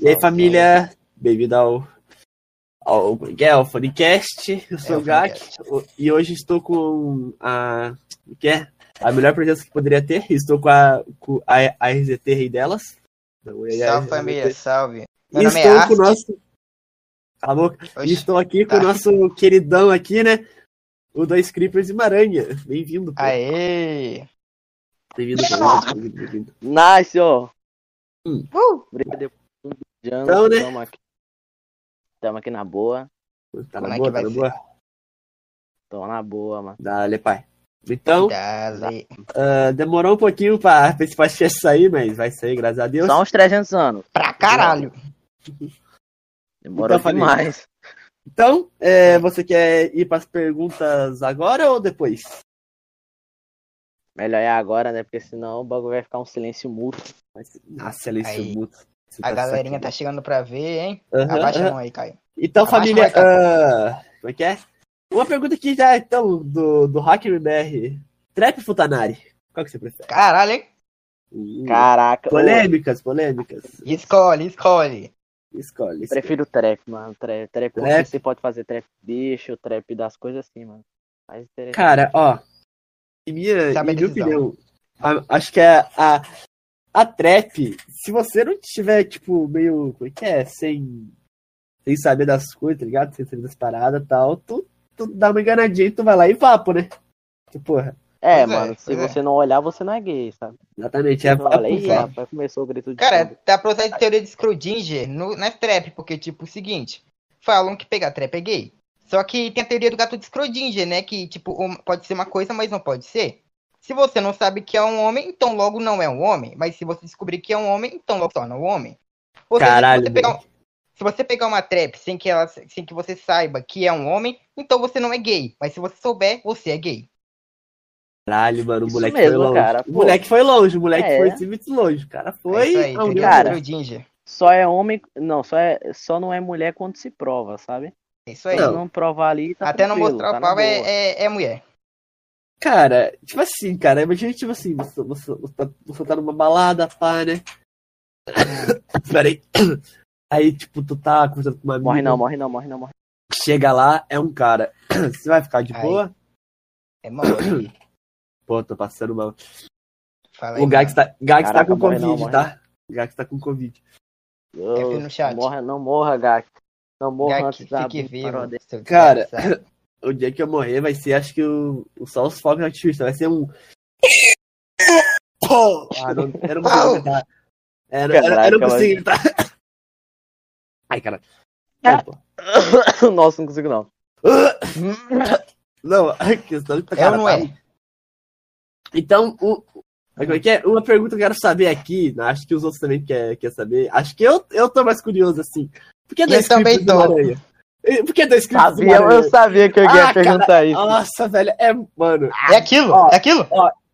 E aí, família, bem-vindo ao, ao, que é, ao Fonicast. Eu sou É, o Gak e hoje estou com a. que é? A melhor presença que poderia ter. Estou com a, com a, a RZT Rei delas. É a Salve RZT. família, salve. Meu E nome é estou com o nosso. Cala a estou aqui com o tá. nosso queridão aqui, né? O Dois Creepers e Maranha. Bem-vindo. Aê! Bem-vindo, bem-vindo. Nice, ó. Hum. Uh! Obrigado Então, né? Tamo aqui. Tamo aqui na boa. Tá Como na é boa, que tá vai na ser? boa? Tô na boa, mano. Dale, pai. Então, Dale. ah, demorou um pouquinho pra, pra esse podcast sair, mas vai sair, graças a Deus. Só uns 300 anos. Pra caralho. Demorou Então, demais. Então, é, você quer ir pras perguntas agora ou depois? Melhor é agora, né? Porque senão o bagulho vai ficar um silêncio mútuo. Mas- Nossa, silêncio Aí. mútuo. Você A tá galerinha de tá chegando pra ver, hein? Aham, Abaixa a aham. mão aí, Caio. Então, Abaixa família, a ah, como é que é? Uma pergunta aqui já, então, do, do Hacker BR. Trap Futanari? Qual que você prefere? Caralho, hein? Hum, Caraca. polêmicas, polêmicas. Escolhe, escolhe. Escolhe. escolhe. prefiro trap, mano. Trap, trap, Trap? você pode fazer trap bicho, trap das coisas assim, mano. Mais interessante. Cara, ó. Em minha, a em minha opinião, a- acho que é a, a trap, se você não tiver, tipo, meio. Como é que é? Sem, sem saber das coisas, tá ligado? Sem saber das paradas e tal, tu, tu dá uma enganadinha e tu vai lá e vapo, né? Que porra. é, Pois é, mano. se pois é. você não olhar, você não é gay, sabe? Exatamente. É, não olha, é, é. começou o grito de Cara, pra usar a teoria de Schrödinger no, na trap, porque, tipo, o seguinte, falam que pegar trap é gay. Só que tem a teoria do gato de Schrödinger, né? Que, tipo, pode ser uma coisa, mas não pode ser. Se você não sabe que é um homem, então logo não é um homem. Mas se você descobrir que é um homem, então logo torna um homem. Ou seja, Caralho, se, você um- se você pegar uma trap sem que, ela, sem que você saiba que é um homem, então você não é gay. Mas se você souber, você é gay. Caralho, mano, o moleque mesmo, foi longe. cara, o moleque foi longe, o moleque É. foi muito longe. O cara É foi. isso aí, aonde teoria Cara. Só é homem. Não, só, é, só não é mulher quando se prova, sabe? É isso aí. Se Não. não provar ali, tá Até não mostrar tá o pau é, é, é mulher. Cara, tipo assim, cara, imagina, tipo assim, você, você, você, tá, você tá numa balada, pá, né? Peraí. Aí, tipo, tu tá conversando com uma amiga. Morre não, morre não, morre não, morre. Chega lá, é um cara. Você vai ficar de Aí. boa? É mole. Pô, tô passando mal. Fala aí, O Gax tá, Gax tá Caraca, com morre não, Covid, morre tá? O Gax tá com Covid. No chat. Morra, não morra, Gak. Não morra Gak, antes da fique vivo. Cara. O dia que eu morrer vai ser, acho que o, o só os fogos. Vai ser um. Ah, não, eu não consigo gritar. É, eu, não- eu, eu consigo. Ai, cara. Ah. É, pô. Nossa, não consigo não. Não, a questão tá É ou não tá- é? Então, o, como é que é? Uma pergunta que eu quero saber aqui, né, acho que os outros também querem quer saber. Acho que eu, eu tô mais curioso, assim. Por que dois também tô. Por que dois clipes do Sabia, Maranha? eu sabia que eu ia Ah, perguntar isso. Nossa, velho, é, mano, É aquilo, Ó. é aquilo.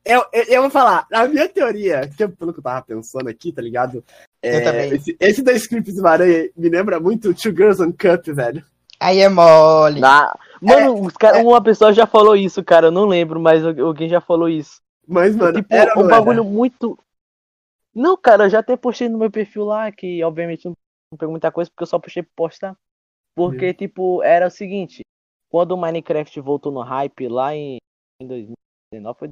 eu, eu, eu vou falar, a minha teoria, que é pelo que eu tava pensando aqui, tá ligado? É, Eu também. Esse, esse dois clipes do Maranha me lembra muito Two Girls on Cup, velho. Aí é mole. Na- Mano, os cara, é. uma pessoa já falou isso, cara. Eu não lembro, mas alguém já falou isso. Mas, mano, tipo, era um não era? bagulho muito. Não, cara, eu já até postei no meu perfil lá, que obviamente não, não pegou muita coisa, porque eu só postei pra postar. Porque, tipo, era o seguinte: quando o Minecraft voltou no hype lá em, em 2019, foi,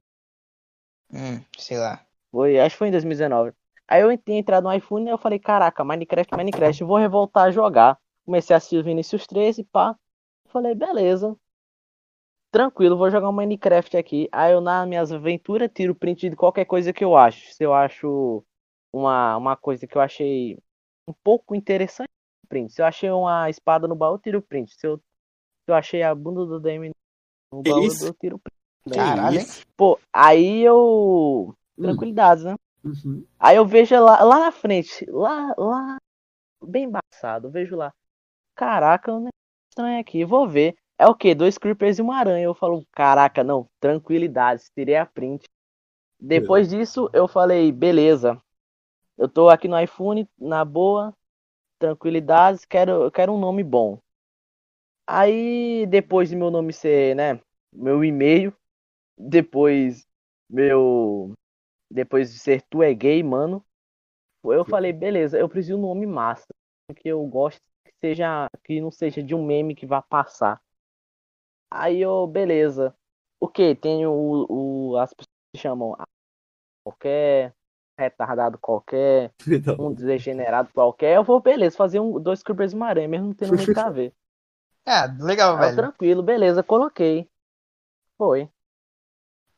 Hum, sei lá. foi, acho que foi em 2019. Aí eu entrado no iPhone e eu falei: caraca, Minecraft, Minecraft, vou revoltar a jogar. Comecei a assistir o Vinicius 13, pá. Falei: beleza. Tranquilo, vou jogar um Minecraft aqui. Aí eu, nas minhas aventuras, tiro print de qualquer coisa que eu acho. Se eu acho uma, uma coisa que eu achei um pouco interessante, print. Se eu achei uma espada no baú, eu tiro print. Se eu, se eu achei a bunda do DM no Que baú, isso? eu tiro print. Que Caralho, hein? Pô, aí eu. Tranquilidades, né? Uhum. Aí eu vejo lá, lá na frente, lá, lá, bem embaçado, eu vejo lá. Caraca, um negócio estranho aqui, vou ver. É o quê? Dois creepers e uma aranha. Eu falo, caraca, não, tranquilidade, tirei a print. Depois disso, eu falei, beleza. Eu tô aqui no iPhone, na boa, tranquilidades, quero, quero um nome bom. Aí, depois de meu nome ser, né, meu e-mail, depois meu depois de ser tu é gay, mano, Eu falei, beleza, eu preciso de um nome massa. Que eu gosto que seja. Que não seja de um meme que vá passar. Aí eu, beleza. O que? Tem o, o. As pessoas que chamam qualquer retardado qualquer, Então, um degenerado qualquer, eu vou, beleza, fazer um, dois Creepers uma aranha, mesmo não tendo muito a ver. Ah, legal, Aí eu, velho. tranquilo, beleza, coloquei. Foi.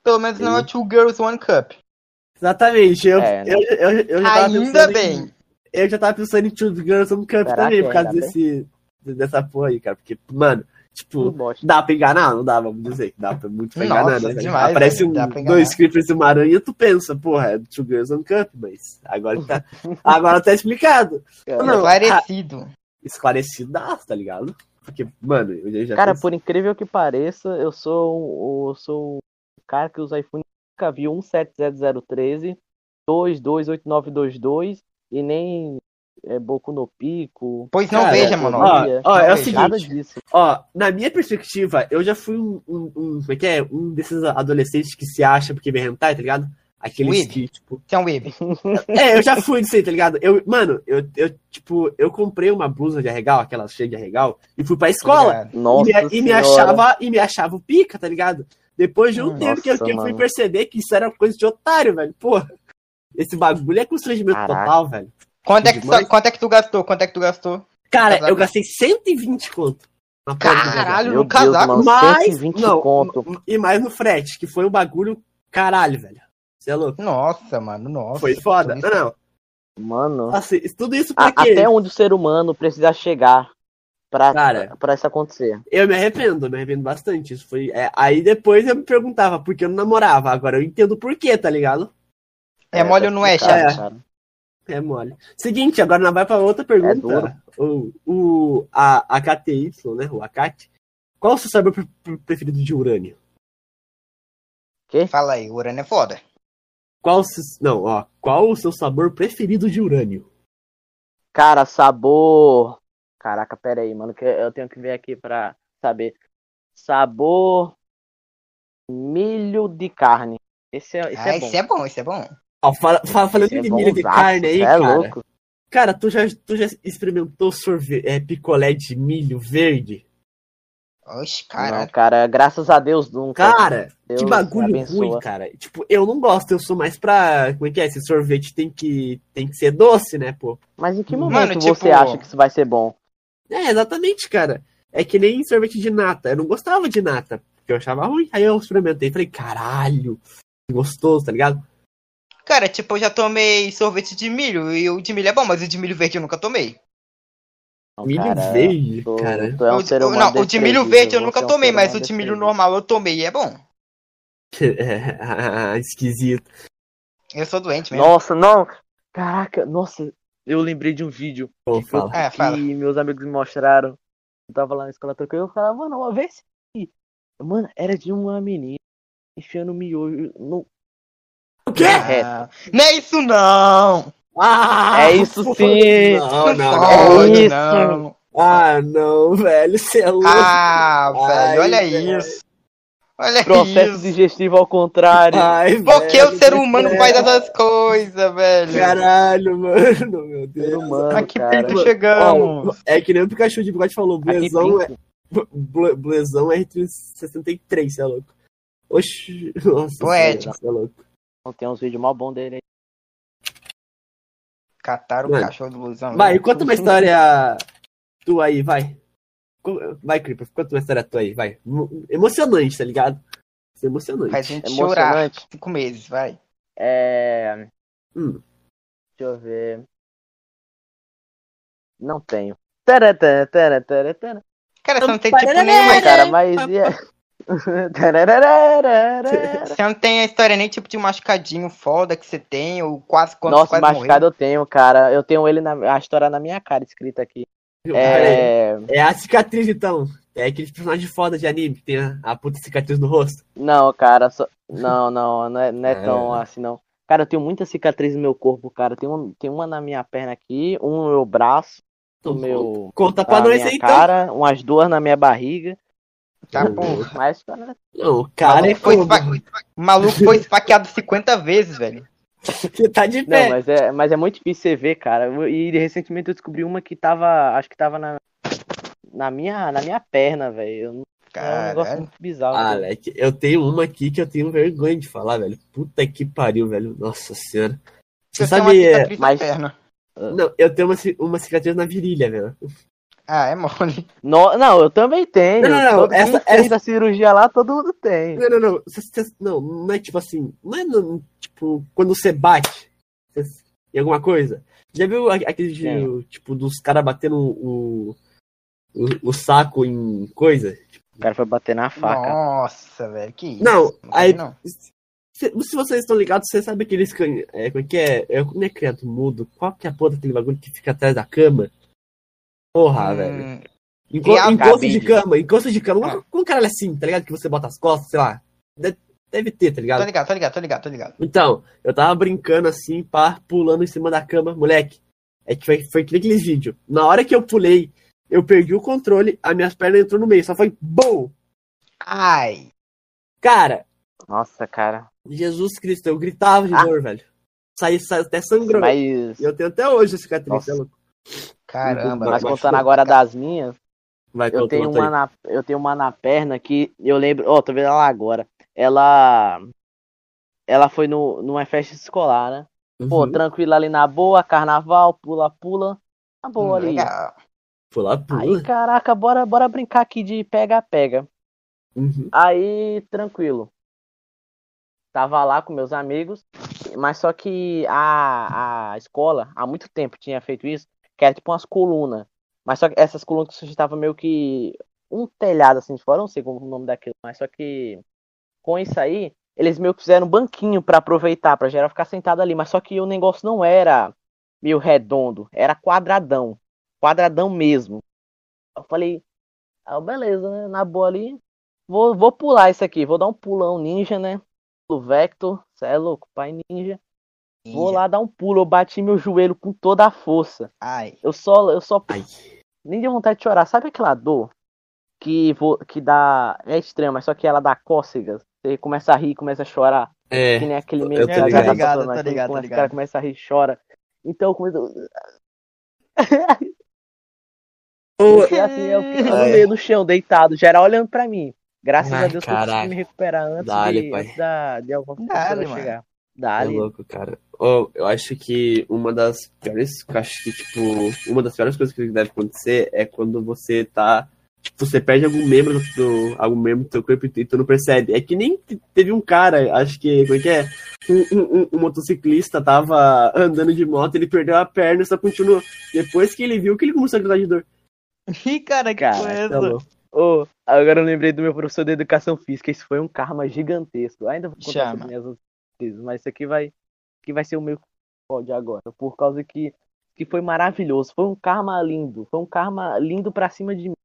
Pelo menos não é Two Girls One Cup. Exatamente. Eu, É, né? eu, eu, eu já tava Ainda pensando bem. Em, eu já tava pensando em Two Girls on Cup Será também, por causa desse, dessa porra aí, cara. Porque, mano, tipo, dá pra enganar? Não dá, vamos dizer que dá pra muito pra Nossa, enganar, né? velho? demais, Aparece um, dois creepers e uma aranha, tu pensa, porra, é Two Girls on Cup, mas agora tá, agora tá explicado. Não, Esclarecido. Esclarecidaço, tá ligado? Porque, mano, eu já Cara, pensei- por incrível que pareça, eu sou um, eu sou um cara que usa iPhone nunca viu 170013, 228922 e nem é, Boku no Pico. Pois não Cara, veja, mano. ó, ó, é o. Nada seguinte, disso. Ó, na minha perspectiva, eu já fui um, um, um- como é que é? Um desses adolescentes que se acha porque vê hentai, tá ligado? Aqueles Weeb. que, tipo... Você é um web. É, eu já fui disso aí, tá ligado? Eu, mano, eu, eu, tipo, eu comprei uma blusa de arregal, aquela cheia de arregal, e fui pra escola. E Nossa me, e me achava, e me achava o pica, tá ligado? Depois de um Hum, tempo que eu, nossa, que eu fui perceber que isso era coisa de otário, velho. Porra, esse bagulho é constrangimento Caraca. total, velho. Quanto é, que, Demais. quanto é que tu gastou? Quanto é que tu gastou? Cara, eu gastei 120 conto. casaco. Caralho, no Deus, casaco. mano. Mas, 120 não, conto. e mais no frete, que foi um bagulho caralho, velho. Você é louco? Nossa, mano, nossa. Foi foda. Tudo Não, não. Mano, Assim, tudo isso a- porque até onde o ser humano precisa chegar pra, Cara. pra isso acontecer. eu me arrependo, me arrependo bastante. Isso foi. é, aí depois eu me perguntava por que eu não namorava. Agora eu entendo por quê, tá ligado? É mole tá ou não é, Chato? cara. É mole. Seguinte, agora nós vai pra outra É pergunta. o, o, a, a KTY, né? O Akate. Qual o seu sabor pre- pre- preferido de urânio? Fala aí, o Urano é foda. Qual o seu, não, ó, qual o seu sabor preferido de urânio? Cara, sabor. Caraca, pera aí, mano, que eu tenho que ver aqui pra saber. Sabor. Milho de carne. Esse é, esse ah, é bom. esse é bom, esse é bom. Fala, fala- falando é de milho de carne aí, é cara. louco. Cara, tu já, tu já experimentou sorvete, é, picolé de milho verde? Oxe, Não, caralho. cara, graças a Deus nunca. Cara, Deus que bagulho abençoa. ruim, cara. Tipo, eu não gosto, eu sou mais pra. Como é que é? Esse sorvete tem que, tem que ser doce, né, pô? Mas em que Mano, momento tipo- você acha que isso vai ser bom? É, exatamente, cara. É que nem sorvete de nata. Eu não gostava de nata, porque eu achava ruim. Aí eu experimentei e falei, caralho, que gostoso, tá ligado? Cara, tipo, eu já tomei sorvete de milho e o de milho é bom, mas o de milho verde eu nunca tomei. Não, Milho cara, verde, tu- cara. tu é um o, de- ser humano não, o de milho verde eu nunca é um tomei, mas o de milho normal eu tomei e é bom. É, esquisito. Eu sou doente mesmo. Nossa, não. Caraca, nossa, eu lembrei de um vídeo Pô, que, fala. É, que fala. meus amigos me mostraram. Eu tava lá na escola trocando, eu falava, mano, uma vez. Mano, era de uma menina enfiando miojo no. O quê? É. Ah, não é isso não! Ah, É isso sim. Não, não, Não não. pode, isso. não. Ah, não, velho, você é louco. Ah, Ai, velho, olha velho. isso. Olha Processo isso. digestivo ao contrário. Ai, Porque velho, o ser que humano é. faz essas coisas, velho. Caralho, mano, meu ser Deus. humano, A que cara. ponto chegamos? É que nem o Pikachu de bigode falou, Aqui blezão é, pinto. ble- blezão é R63, você é louco. Oxi, nossa, Poético. você é louco. Tem uns vídeos mal bons dele aí. Cataram o cachorro do blusão. Vai, conta uma história tua aí, vai. Vai, Creeper, conta uma história tua aí, vai. Mo- Emocionante, tá ligado? Isso é emocionante. Faz a gente chorar. Emocionante. Cinco meses, vai. É. Hum. Deixa eu ver. Não tenho. Tara, tara, tara, tara, tara. Cara, você não tem tipo nenhuma. Cara, mas. Você não tem a história nem tipo de machucadinho foda que você tem, ou quase quando Nossa, quase machucado eu tenho, cara. Eu tenho ele na a história na minha cara escrita aqui. É... É. a cicatriz, então. É aquele personagem foda de anime que tem a, a puta cicatriz no rosto. Não, cara, só... não, não, não é, não é É. tão assim, não. Cara, eu tenho muita cicatriz no meu corpo, cara. Tem, um, tem uma na minha perna aqui, um no meu braço, no meu. Conta pra na nós minha aí, então. cara, umas duas na minha barriga. Tá bom. Mas, cara, Não, o cara é maluco, foi esfa- o maluco foi esfaqueado 50 vezes, velho. Você tá de Não, pé. mas é, mas é muito difícil você ver, cara. E recentemente eu descobri uma que tava. Acho que tava na, na, minha, na minha perna, velho. Eu não- É um negócio muito bizarro. Ah, velho. Leque, eu tenho uma aqui que eu tenho vergonha de falar, velho. Puta que pariu, velho. Nossa senhora. Você Você tem uma sabe. é, mas- perna. Não, eu tenho uma, uma cicatriz na virilha, velho. Ah, é mole. No- não, eu também tenho. Não, não, não, Todo essa- mundo fez essa- a cirurgia lá, todo mundo tem. Não, não, não. Cê- cê- não, não é tipo assim. Não é no- tipo quando você bate cê- em alguma coisa. Já viu aquele de, tipo dos caras batendo o, o, o saco em coisa? O cara foi bater na faca. Nossa, velho, que isso. Não, aí- sei não. Se, se vocês estão ligados, vocês sabem aqueles. É, como é que é? é não é criado mudo? Qual que é a porra daquele bagulho que fica atrás da cama? Porra, velho. Hum, Enco, Criado encosto de cama, encosto de cama. Ah. Com um caralho assim, tá ligado? Que você bota as costas, sei lá. Deve, deve ter, tá tô ligado? ligado, tô ligado, tô ligado, tô ligado. Então, eu tava brincando assim, pá, pulando em cima da cama, moleque. É que foi, foi que nem aqueles vídeos. Na hora que eu pulei, eu perdi o controle, as minhas pernas entrou no meio, só foi BOM! Ai. Cara, Nossa, cara. Jesus Cristo, eu gritava de Ah. dor, velho. Saí, saí até sangrou. Mas, E eu tenho até hoje a cicatriz, Nossa. é louco. Caramba. mas contando agora das minhas, Vai, eu tenho uma aí. na, eu tenho uma na perna que eu lembro, ó, tô vendo ela agora. Ela ela foi no numa festa escolar, né? Pô, Uhum. tranquilo ali na boa, carnaval, pula pula. Na boa Hum, ali. legal. Pular, pula. Aí, caraca, bora bora brincar aqui de pega pega. Uhum. Aí, tranquilo. Tava lá com meus amigos, mas só que a, a escola, há muito tempo tinha feito isso, que era tipo umas colunas. Mas só que essas colunas que sustentavam meio que um telhado assim de fora, não sei como o nome daquilo, mas só que com isso aí, eles meio que fizeram um banquinho pra aproveitar, pra geral ficar sentado ali, mas só que o negócio não era meio redondo, era quadradão, quadradão mesmo. Eu falei, ah, beleza, né? Na boa ali, vou, vou pular isso aqui, vou dar um pulão ninja, né? O Vector, cê é louco, pai ninja. Vou lá dar um pulo, eu bati meu joelho com toda a força. Ai. Eu só, eu só Ai. nem deu vontade de chorar. Sabe aquela dor que, que dá. É extrema, mas só que ela dá cócegas. Você começa a rir, começa a chorar. É. Que nem aquele eu tô que ligado. gata Tô ligado, mas ligado, começa- O ligado. cara começa a rir e chora. Então eu começo. Ô, E assim, eu fico no meio do chão, deitado, geral olhando pra mim. Graças Ai, a Deus eu consegui caraca. me recuperar antes, Dale, de, antes da, de alguma mano. chegar. É Dali. louco, cara. Ô, eu acho que uma das piores. eu Acho que, tipo, uma das piores coisas que deve acontecer é quando você tá. Tipo, você perde algum membro do, algum membro do teu corpo e tu não percebe. É que nem te- teve um cara, acho que. Como é que é? Um, um- um- um motociclista tava andando de moto, ele perdeu a perna e só continuou. Depois que ele viu que ele começou a gritar de dor. Ih, cara, que Cara, foi Tá. Ô, agora eu lembrei do meu professor de educação física. Isso foi um karma gigantesco. Ainda vou contar minhas mas isso aqui vai, que vai ser o meu pódio agora. Por causa que, que foi maravilhoso. Foi um karma lindo. Foi um karma lindo pra cima de mim.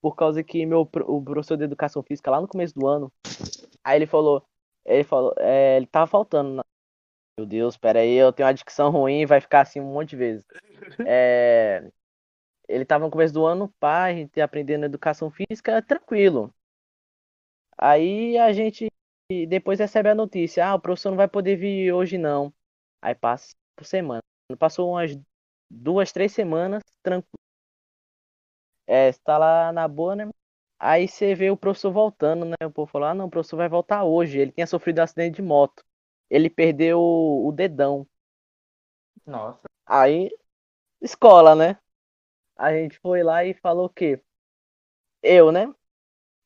Por causa que meu, o professor de educação física, lá no começo do ano, aí ele falou, ele falou, é, ele tava faltando. Meu Deus, pera aí, eu tenho uma dicção ruim, vai ficar assim um monte de vezes. É, ele tava no começo do ano, pá, a gente aprendendo educação física, tranquilo. Aí a gente depois recebe a notícia, ah, o professor não vai poder vir hoje não. Aí passa por semana. Passou umas duas, três semanas, tranquilo. É, está lá na boa, né? Aí você vê o professor voltando, né? O povo falou, ah, não, o professor vai voltar hoje. Ele tinha sofrido um acidente de moto. Ele perdeu o, o dedão. Nossa. Aí, escola, né? A gente foi lá e falou o quê? Eu, né?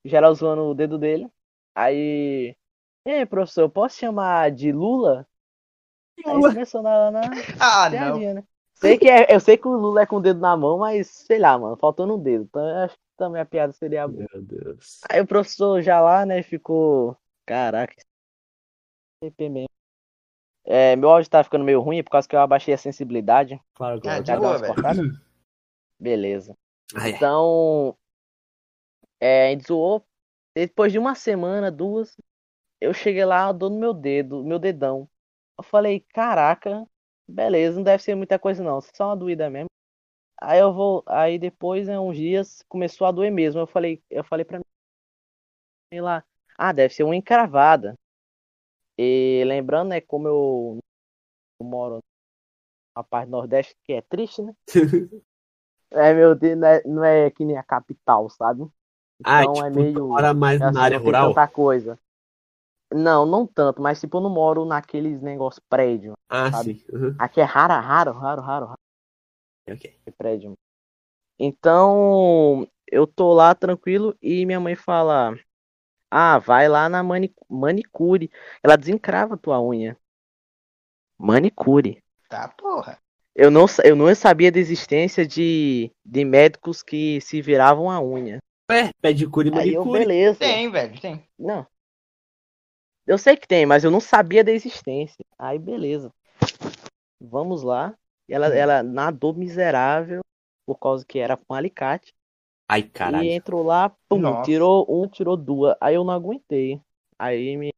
Geral zoando o dedo dele. Aí. Ei, professor, eu posso chamar de Lula? Aí Lula. começou na, na Ah, não. né? Sei que é, eu sei que o Lula é com o dedo na mão, mas sei lá, mano, faltando um dedo. Então eu acho que também a piada seria boa. Meu Deus. Aí o professor já lá, né, ficou. Caraca, CP mesmo. É, meu áudio tá ficando meio ruim por causa que eu abaixei a sensibilidade. Claro, Ah, claro. de Já boa, velho. Beleza. Ai. Então, é, a gente zoou. Depois de uma semana, duas, eu cheguei lá, dou no meu dedo, meu dedão. Eu falei, caraca, beleza, não deve ser muita coisa não, só uma doída mesmo. Aí eu vou, aí depois, né, uns dias, começou a doer mesmo. Eu falei, eu falei pra mim lá, ah, deve ser uma encravada. E lembrando, né, como eu eu moro na parte Nordeste, que é triste, né? é, meu Deus, não é, não é que nem a capital, sabe? ah, Então tipo, é meio. tu mora mais é assim, na área não tem rural? tanta coisa. Não, não tanto, mas tipo, eu não moro naqueles negócios prédio. Ah, sabe? sim. Uhum. Aqui é raro, raro, raro, raro, raro Ok. de prédio. Então, eu tô lá tranquilo e minha mãe fala: Ah, vai lá na mani- manicure. Ela desencrava tua unha. Manicure. Tá, porra. Eu não, sa- eu não sabia da existência de, de médicos que se viravam a unha. Ué, pedicure e Aí eu, manicure. beleza. Tem, velho, tem. Não. Eu sei que tem, mas eu não sabia da existência. Aí, beleza. Vamos lá. Ela, ela nadou miserável, por causa que era com alicate. Ai, caralho. E entrou lá, pum, Nossa. tirou um, tirou duas. Aí eu não aguentei. Aí me.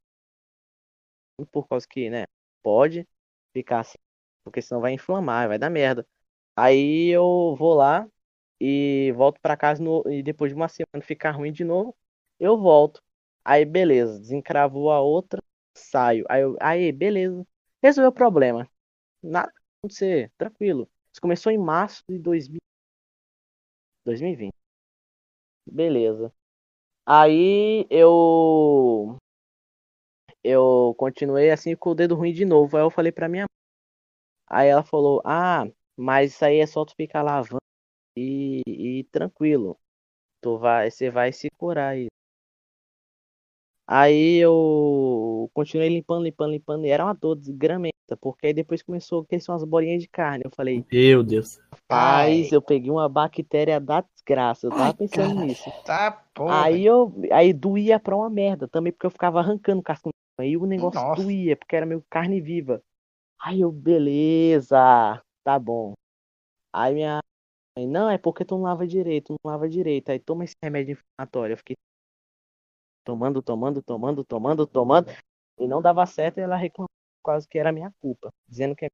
Por causa que, né? Pode ficar assim. Porque senão vai inflamar, vai dar merda. Aí eu vou lá e volto pra casa no... e depois de uma semana ficar ruim de novo, eu volto. Aí beleza, desencravou a outra, saio. Aí eu, aí, beleza. Resolveu o problema. Nada acontecer, tranquilo. Isso começou em março de 2000... 2020. Beleza. Aí eu eu continuei assim com o dedo ruim de novo. Aí eu falei pra minha mãe. Aí ela falou: "Ah, mas isso aí é só tu ficar lavando e, e tranquilo. Tu vai, você vai se curar aí." Aí eu continuei limpando, limpando, limpando, e era uma dor desgramenta, porque aí depois começou a crescer umas bolinhas de carne. Eu falei, Meu Deus. Mas eu peguei uma bactéria da desgraça. Eu tava Ai, pensando cara. nisso. Tá, porra. Aí eu. Aí doía pra uma merda também, porque eu ficava arrancando casca. Aí o negócio Nossa. doía, porque era meio carne viva. Aí eu, beleza, tá bom. Aí minha mãe, não, é porque tu não lava direito, não lava direito. Aí toma esse remédio inflamatório. Eu fiquei tomando, tomando, tomando, tomando, tomando. E não dava certo e ela reclamou quase que era minha culpa. Dizendo que é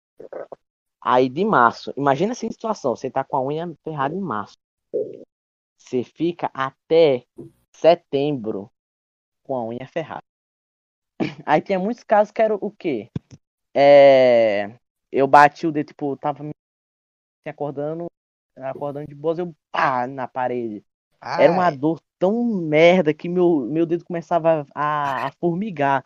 Aí de março, imagina essa situação, você tá com a unha ferrada em março. Você fica até setembro com a unha ferrada. Aí tinha muitos casos que era o quê? É, eu bati o dedo, tipo, tava me acordando, acordando de boas, eu pá na parede. Era uma dor tão merda que meu, meu dedo começava a, a formigar.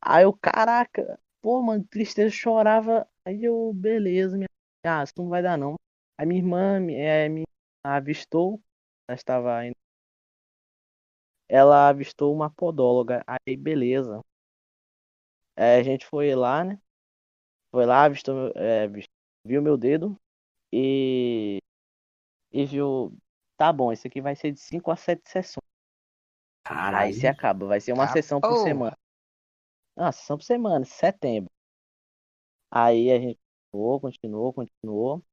Aí eu, caraca, pô, mano, tristeza, chorava. Aí eu, beleza, minha... ah, isso não vai dar não. Aí minha irmã é, me avistou, ela estava indo. Ela avistou uma podóloga. Aí, beleza. É, a gente foi lá, né? Foi lá, avistou, é, viu meu dedo e, e viu. Tá bom, isso aqui vai ser de 5 a 7 sessões. Aí Caralho. se acaba, vai ser uma sessão por semana. Ah, sessão por semana, setembro. Aí a gente continuou, continuou, continuou.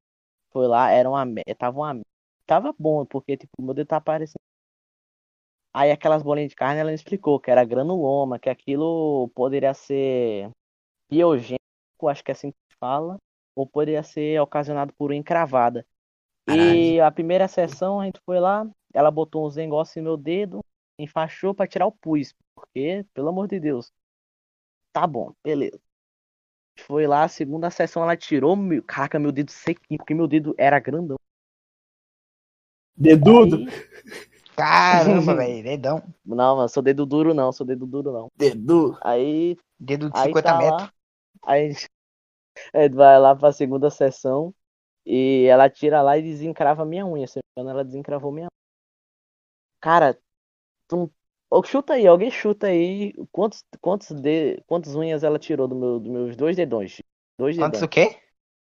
Foi lá, era uma. Tava uma. Tava bom, porque tipo, o meu dedo tá aparecendo. Aí aquelas bolinhas de carne, ela me explicou que era granuloma, que aquilo poderia ser biogênico, acho que é assim que se fala, ou poderia ser ocasionado por uma encravada. E a primeira sessão a gente foi lá, ela botou uns negócios em meu dedo, enfaixou pra tirar o pus, porque, pelo amor de Deus. Tá bom, beleza. A gente Foi lá, a segunda sessão ela tirou, meu, caraca, meu dedo sequinho, porque meu dedo era grandão. Dedudo. Aí- Caramba, velho, dedão. não, mano, sou dedo duro não, sou dedo duro não. Dedu. Aí Dedo de Aí 50 tá metros. lá, aí a gente- a gente vai lá pra segunda sessão e ela tira lá e desencrava minha unha. Se não me engano, ela desencravou minha unha. Cara, tu... Chuta aí, alguém chuta aí quantos, quantos, de... quantas unhas ela tirou do meu, dos meus dois dedões. Dois Quantos o dedões. quê?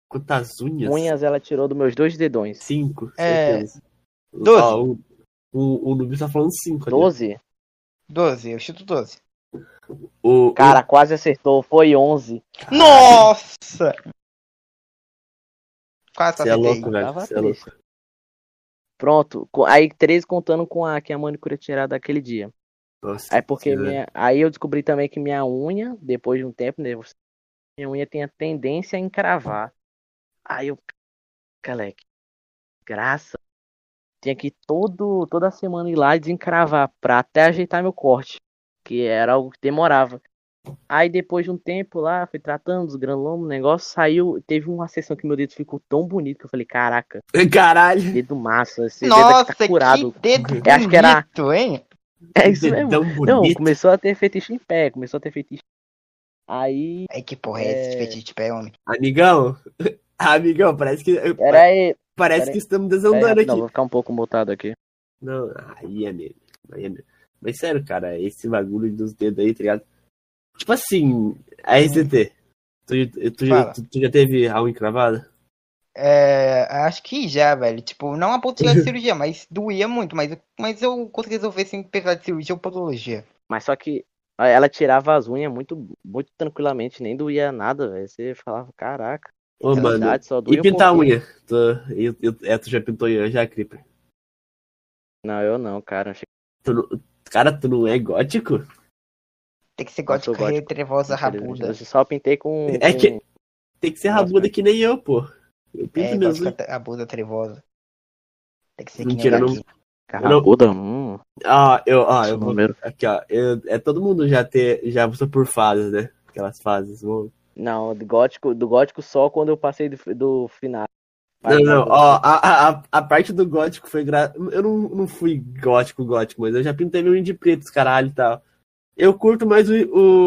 Quantas unhas? Unhas ela tirou dos meus dois dedões. Cinco, É, certeza. doze. Ó, o, o, o tá falando cinco ali. Doze? 12, eu chuto 12. O, Cara, quase acertou. Foi onze. o... Nossa! Quase Você é louco, velho. Você é louco. Pronto. Aí 13 contando com a que a manicure tinha tirado daquele dia. Nossa, Aí porque você- minha, aí eu descobri também que minha unha, depois de um tempo, né, você- minha unha tem a tendência a encravar. Aí eu, caleque, graça, tinha que todo toda semana ir lá e desencravar pra até ajeitar meu corte, que era algo que demorava. Aí depois de um tempo lá, fui tratando os granulomos, o negócio saiu. Teve uma sessão que meu dedo ficou tão bonito que eu falei, caraca, Caralho. dedo massa, esse Nossa, dedo tá curado. que dedo bonito, Eu acho que era- hein? É isso mesmo. Dedão Não, começou a ter fetiche em pé, começou a ter fetiche. Aí, Ai, que porra é esse É. fetiche de pé, homem? Amigão. Amigão, parece que. era aí. Parece pera que estamos Pera aí, desandando aqui. vou ficar um pouco mutado aqui. Não, aí é mesmo. Aí é mesmo. Mas sério, cara, esse bagulho dos dedos aí, tá ligado? Tipo assim, a RCT. Tu, tu, já, Fala. tu, tu já teve algo encravado? É, acho que já, velho. Tipo, não a ponto de cirurgia, mas doía muito. Mas, mas eu consegui resolver sem precisar de cirurgia ou podologia. Mas só que ela tirava as unhas muito, muito tranquilamente, nem doía nada, velho. Você falava, caraca, Ô, mano. verdade, só doía E um pintar a unha? Tu, eu, eu, é, tu já pintou unha já, Creeper? Não, eu não, cara. Tu não- cara, tu não é gótico? Tem que ser Eu gótica gótico. trevosa que rabuda. Eu só pintei com. É que- Tem que ser rabuda que nem eu, pô. Eu pinto É, minhas gótica rabuda trevosa. Tem que ser Mentira, que não- nem daqui. Carrabuda, hum, Ah, eu, ah, eu vou. Aqui, ó. Eu, é todo mundo já ter. Já passou por fases, né? Aquelas fases. Vou... Não, do gótico, do gótico só quando eu passei do, do final. Não, não, ó, a, a, a parte do gótico foi gra... Eu não, não fui gótico, gótico, mas eu já pintei meu de preto, os caralho e tal. Eu curto mais o,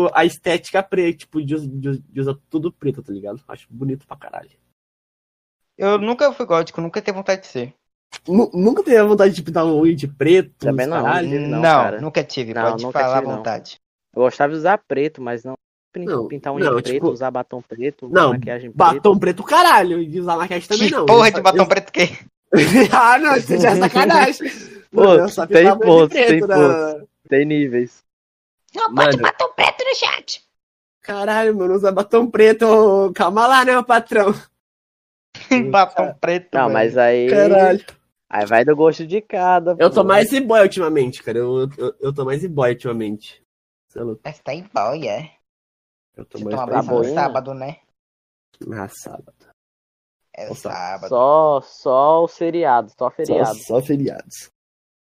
o- a estética preta, tipo, de, de, de usar tudo preto, tá ligado? Acho bonito pra caralho. Eu nunca fui gótico, nunca tive vontade de ser. Nu- Nunca teve a vontade de pintar uma unha de preto, Também não. caralho? Não, não, cara. nunca tive. Não, Pode nunca falar tive, à não. vontade. Eu gostava de usar preto, mas não, Não, pintar unha não, de preto, tipo, usar batom preto, não, maquiagem preta. Batom preto, caralho. E usar maquiagem também que não. porra de batom eu- preto que ah, não, isso já é sacanagem. Pô, só tem pontos, tem né? Tem níveis. Não, Mano. batom preto no chat. Caralho, mano, usa batom preto. Calma lá, né, meu patrão? batom preto. Não, velho. mas aí. Caralho. Aí vai do gosto de cada. Eu tô pô. mais e-boy ultimamente, cara. Eu, eu, eu tô mais e-boy ultimamente. Você é louco? Mas tá em boy, é. Eu tô Você mais toma pra banho no sábado, né? Ah, sábado. É Nossa, sábado. Só, só o seriado, só Só, feriado. só feriados.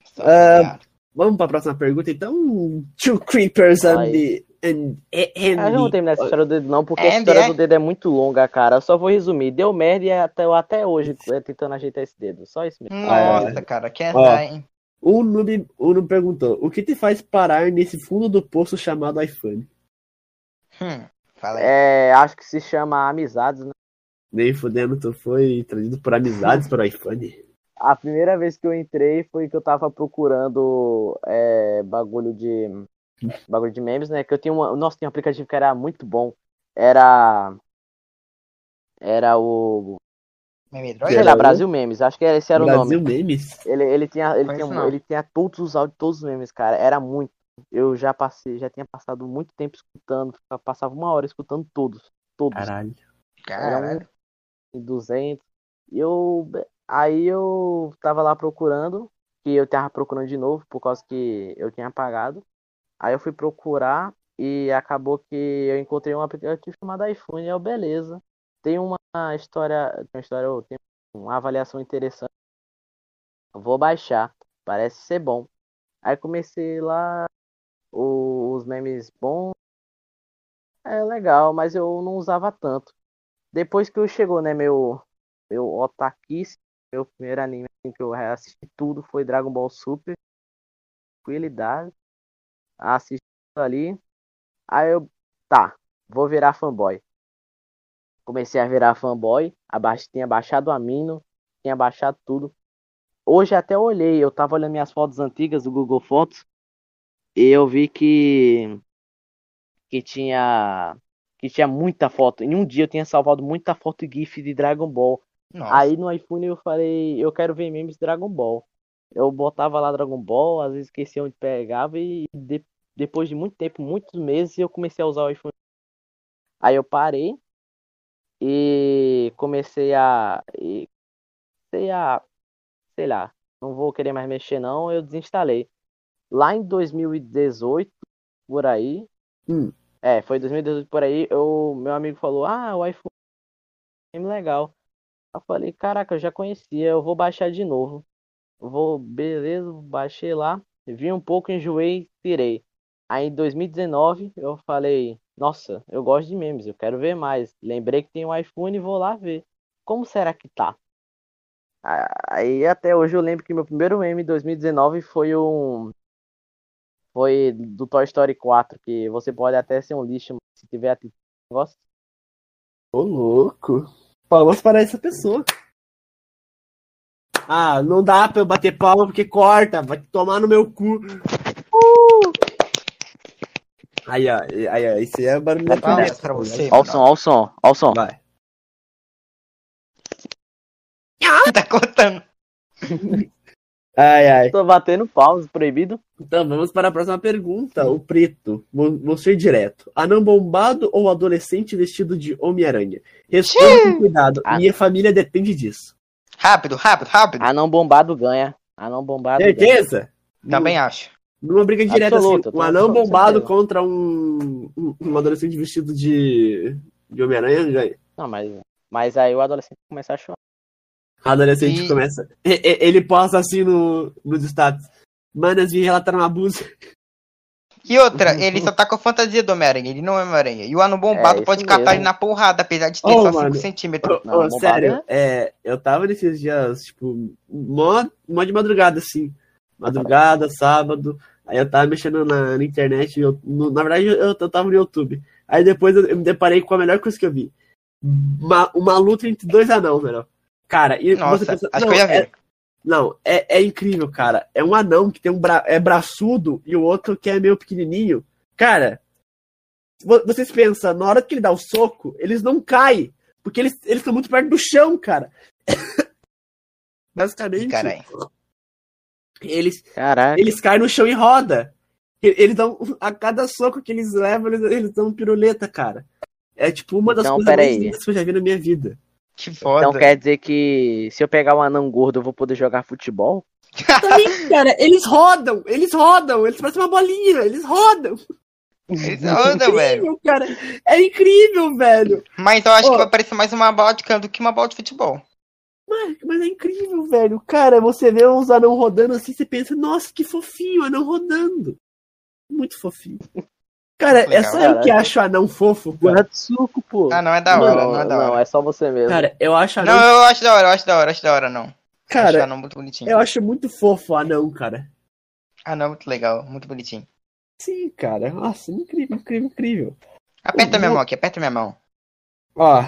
Só Ah, feriado. Vamos pra próxima pergunta, então. Two creepers and the. And, and, Ah, eu não vou terminar essa história do dedo, não, porque É, a história é. do dedo é muito longa, cara. Eu só vou resumir. Deu merda e até, até hoje é, tentando ajeitar esse dedo. Só isso mesmo. Nossa, cara, que Ó. azar, hein? O Noob, o Noob perguntou: O que te faz parar nesse fundo do poço chamado iPhone? Hum. É, acho que se chama amizades, né? Nem fudendo, tu foi trazido por amizades para o iPhone. A primeira vez que eu entrei foi que eu tava procurando é, bagulho de. Bagulho de memes, né? Que eu tinha uma. Nossa, tinha um aplicativo que era muito bom. Era. Era o. Meme Sei droid? Era lá, o- Brasil Memes, acho que esse era o Brasil nome. Memes? Ele, ele tinha, ele, tinha, não. ele tinha todos os áudios, todos os memes, cara. Era muito. Eu já passei, já tinha passado muito tempo escutando. Passava uma hora escutando todos. Todos. Caralho. Caralho. e 200. E eu. Aí eu tava lá procurando, que eu tava procurando de novo, por causa que eu tinha apagado. Aí eu fui procurar e acabou que eu encontrei um aplicativo chamado iPhone, e eu, beleza. Tem uma história, tem uma história, tem uma avaliação interessante. Vou baixar, parece ser bom. Aí comecei lá, o- os memes bons. É legal, mas eu não usava tanto. Depois que eu chegou, né, meu, meu otakice, meu primeiro anime assim, que eu assisti tudo foi Dragon Ball Super. Tranquilidade. Assisti ali. Aí eu, tá, vou virar fanboy. Comecei a virar fanboy. Abaixo, tinha baixado o Amino, tinha baixado tudo. Hoje até olhei, eu tava olhando minhas fotos antigas do Google Fotos. E eu vi que que tinha que tinha muita foto. Em um dia eu tinha salvado muita foto GIF de Dragon Ball. Nossa. Aí no iPhone eu falei, eu quero ver memes de Dragon Ball. Eu botava lá Dragon Ball, às vezes esquecia onde pegava e de- depois de muito tempo, muitos meses, eu comecei a usar o iPhone. Aí eu parei e comecei a, e comecei a, sei lá, não vou querer mais mexer não, eu desinstalei. Lá em 2018, por aí, Hum. é, foi 2018 por aí, eu, meu amigo falou, ah, o iPhone é legal. Eu falei, caraca, eu já conhecia, eu vou baixar de novo. Vou, beleza, baixei lá, vi um pouco, enjoei, tirei. Aí em 2019 eu falei, nossa, eu gosto de memes, eu quero ver mais. Lembrei que tem um iPhone e vou lá ver. Como será que tá? Aí até hoje eu lembro que meu primeiro meme em 2019 foi um. Foi do Toy Story 4, que você pode até ser um lixo, se tiver atitude. Ô, louco. Palmas para essa pessoa. Ah, não dá pra eu bater palma porque corta. Vai tomar no meu cu. Uh! Aí, ó. Aí, ó. Esse é o barulho da pra você. Ó o som, ó o som, ó o som. Vai. tá cortando. Ai, ai. Tô batendo pause, proibido. Então, vamos para a próxima pergunta. O preto. Vou, vou ser direto. Anão bombado ou adolescente vestido de Homem-Aranha? Responda com cuidado. Ah. Minha família depende disso. Rápido, rápido, rápido. Anão bombado ganha. Anão bombado ganha. Certeza? Também acho. Numa briga direta, Absoluta, assim, tô um anão bombado certeza. contra um, um, um adolescente vestido de, de Homem-Aranha, ganha. Não, mas, mas aí o adolescente começa a chorar. Adolescente E- começa. Ele posta assim no, nos status. Manas, vim relatar um abuso. E outra, ele só tá com a fantasia do Homem-Aranha, ele não é Homem-Aranha. E o ano bombado isso pode catar mesmo. ele na porrada, apesar de ter Oh, só mano. 5 centímetros. Ô, bombado sério, é, eu tava nesses dias, tipo, mó, mó de madrugada, assim. Madrugada, sábado. Aí eu tava mexendo na, na internet. Eu, no- na verdade, eu, eu tava no YouTube. Aí depois eu, eu me deparei com a melhor coisa que eu vi. Uma, uma luta entre dois anãos, velho. Cara, e Nossa, você pensa, acho não, que eu já é- não, é, é incrível, cara. É um anão que tem um bra é braçudo e o outro que é meio pequenininho. Cara, vo- vocês pensam, na hora que ele dá o soco, eles não caem. Porque eles eles estão muito perto do chão, cara. Basicamente, Caralho. eles, Caraca. eles caem no chão e roda. Eles dão. A cada soco que eles levam, eles, eles dão piruleta, cara. É tipo uma das Então, coisas mais lindas que eu já vi na minha vida. Que foda. Então quer dizer que se eu pegar um anão gordo eu vou poder jogar futebol? Também, cara, eles rodam, eles rodam, eles parecem uma bolinha, eles rodam. Eles andam, velho. incrível, cara. É incrível, velho. Mas eu acho Ô. que vai parecer mais uma bola de canto do que uma bola de futebol. Mas, mas é incrível, velho. Cara, você vê uns anão rodando assim, você pensa, nossa, que fofinho, anão rodando. Muito fofinho. Cara, é só eu que acho anão fofo, cara. Guarda-suco, pô. Ah, não é da hora, não, não, é da hora. não, é só você mesmo. Cara, eu acho anão. Não, eu acho da hora, eu acho da hora, eu acho da hora, não. acho cara, anão muito bonitinho. eu acho muito fofo anão, cara. Ah, não, muito legal, muito bonitinho. Sim, cara. Nossa, incrível, incrível, incrível. Aperta minha mão aqui, aperta minha mão. Ó,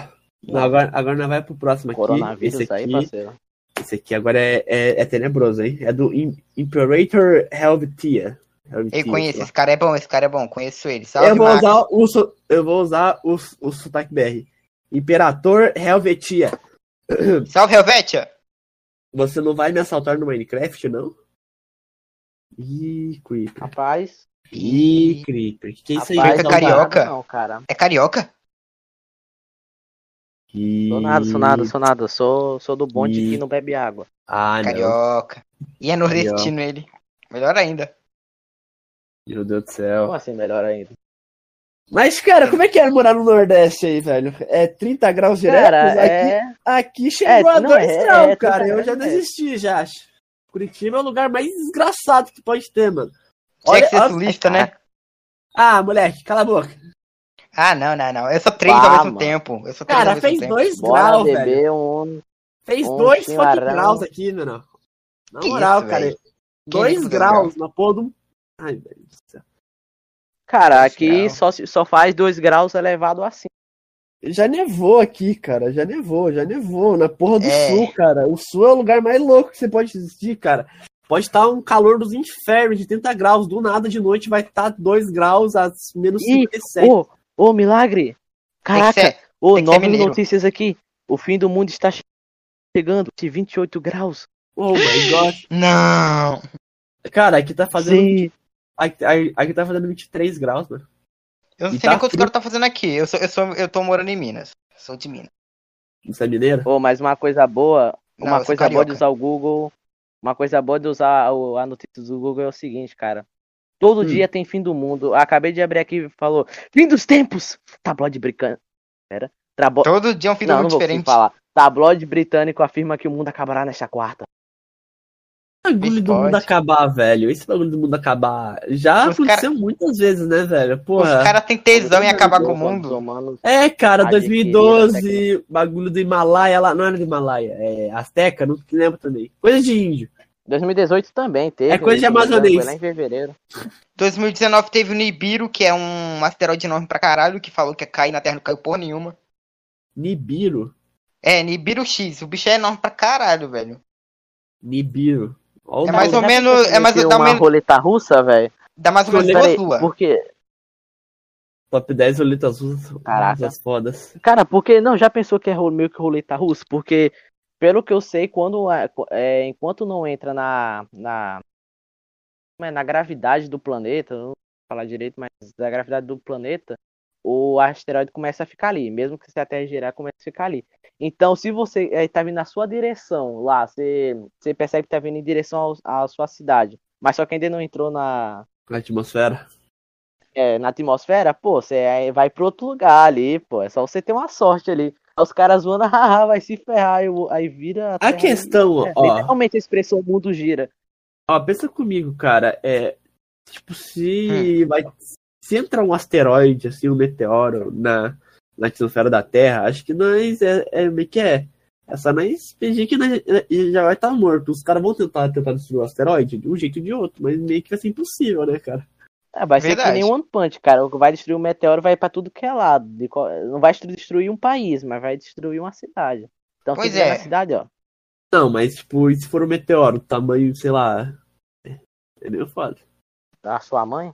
agora, agora nós vai pro próximo aqui. Coronavírus Esse aí, aqui, parceiro. esse aqui agora é, é, é tenebroso, hein? É do Im- Imperator Helvetia. Helvetia, Eu conheço, esse cara é bom, esse cara é bom, conheço ele. Salve, Eu vou Max. usar o, so- eu vou usar o, o sotaque BR. Imperator Helvetia. Salve, Helvetia! Você não vai me assaltar no Minecraft, não? Ih, Creeper. Rapaz, Ih, Creeper. Que que é isso aí? rapaz, não dá carioca? Não, cara. É carioca? Ih. Sou nada, sou nada, sou nada. Sou, sou do bonde Ih. que não bebe água. Ah, não. carioca. E é nordestino ele. Melhor ainda. Meu Deus do céu. Como assim, melhor ainda? Mas, cara, como é que é morar no Nordeste aí, velho? É 30 graus direto? Cara, aqui, é. aqui chegou É, a não, 2 é- graus, é 30 cara. Eu já desisti, já acho. Curitiba é o lugar mais desgraçado que pode ter, mano. Tinha que ser olha- sulista, né? Ah, moleque, cala a boca. Ah, não, não, não. Eu sou três Ah, ao mesmo mano. tempo. Eu sou três Cara, ao mesmo fez tempo. 2 Bora graus, velho. beber um. Fez um 2 fucking chimarrão. graus aqui, mano. Na Que moral, isso, cara. velho? 2 isso, graus na porra do. Ai, velho do céu. Cara, Dois aqui só, só faz 2 graus elevado assim. Já nevou aqui, cara. Já nevou, já nevou. Na porra do É. sul, cara. O sul é o lugar mais louco que você pode existir, cara. Pode estar um calor dos infernos de 30 graus. Do nada de noite vai estar 2 graus a menos Ih, 57. Ô, ô, milagre! Tem que Caraca! Ô, novas mineiro. notícias aqui. O fim do mundo está che- chegando de 28 graus. Oh my god. Não! Cara, aqui tá fazendo. Sim. Aqui, tá fazendo 23 graus, mano. Eu não E sei tá nem o que os frio. caras estão fazendo aqui. Eu, sou, eu, sou, eu tô morando em Minas. Sou de Minas. Você é mineiro? Ô, mas uma coisa boa, Não, uma sou coisa boa de usar o Google, uma coisa boa de usar o- a notícia do Google é o seguinte, cara. Todo Hum. dia tem fim do mundo. Acabei de abrir aqui e falou, fim dos tempos! Tabloide britânico. Pera. Trabo... Todo dia é um fim do Não, não mundo vou diferente. falar. Tabloide britânico afirma que o mundo acabará nesta quarta. Bagulho do mundo acabar, velho. Esse bagulho do mundo acabar já Os aconteceu muitas vezes, né, velho? Os Porra. caras têm tesão em acabar com o Os mundo. É, cara, Adquiriram 2012, bagulho do Himalaia lá. Não era do Himalaia, é Azteca, não lembro também. Coisa de índio. 2018 também teve. É coisa de engano, amazonense. Foi lá em fevereiro. 2019 teve o Nibiru, que é um asteroide enorme pra caralho, que falou que ia cair na Terra, não caiu porra nenhuma. Nibiru. É, Nibiru X, o bicho é enorme pra caralho, velho. Nibiru. Ó o É mais ou Já menos- é mais- conhecer dá uma menos- roleta russa, velho? Dá mais ou menos duas luas. porque, Top 10 roletas russas. Caraca. As fodas. cara, porque não, já pensou que é meio que roleta russa? Porque pelo que eu sei, quando é, é, enquanto não entra na na como é, na gravidade do planeta, não vou falar direito, mas da gravidade do planeta, o asteroide começa a ficar ali, mesmo que se a Terra girar, começa a ficar ali. Então, se você é, tá vindo na sua direção lá, você, você percebe que tá vindo em direção à sua cidade, mas só que ainda não entrou na, Na atmosfera. é, na atmosfera, pô, você aí vai pro outro lugar ali, pô. É só você ter uma sorte ali. Os caras zoando, haha, vai se ferrar, o- aí vira. A terra- questão, é, ó. Literalmente a expressão o mundo gira. Ó, pensa comigo, cara. É. Tipo, se vai. Se entrar um asteroide, assim, um meteoro na, na atmosfera da Terra, acho que nós é, é meio que é. É só nós fingir que nós, ele já vai estar morto. Os caras vão tentar, tentar destruir o asteroide de um jeito ou de outro, mas meio que vai ser impossível, né, cara? É, vai ser Verdade. que nem um One Punch, cara. O que vai destruir um meteoro vai pra tudo que é lado. De qual- Não vai destruir um país, mas vai destruir uma cidade. Então, Pois é. na cidade, ó. Não, mas, tipo, e se for um meteoro, tamanho, sei lá. É meio foda. A sua mãe.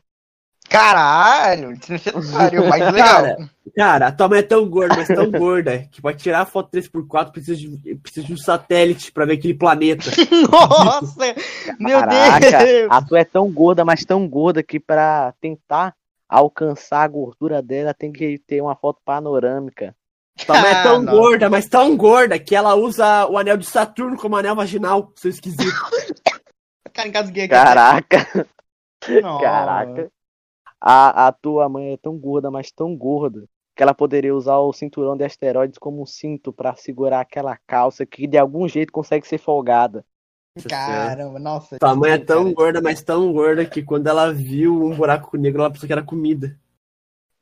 Caralho, desnecessário, mas legal. Cara, Cara, a tua mãe é tão gorda, mas tão gorda, que pra tirar a foto 3x4 precisa de, precisa de um satélite pra ver aquele planeta. Nossa, meu Caraca, Deus. a tua é tão gorda, mas tão gorda que pra tentar alcançar a gordura dela tem que ter uma foto panorâmica. Tua mãe é tão Ah, gorda, mas tão gorda, que ela usa o anel de Saturno como anel vaginal, seu esquisito. Aqui. Caraca. Nossa. Caraca. A, a tua mãe é tão gorda, mas tão gorda, que ela poderia usar o cinturão de asteroides como um cinto pra segurar aquela calça que de algum jeito consegue ser folgada. Caramba, nossa. Tua mãe é tão cara. gorda, mas tão gorda, que quando ela viu um buraco negro, ela pensou que era comida.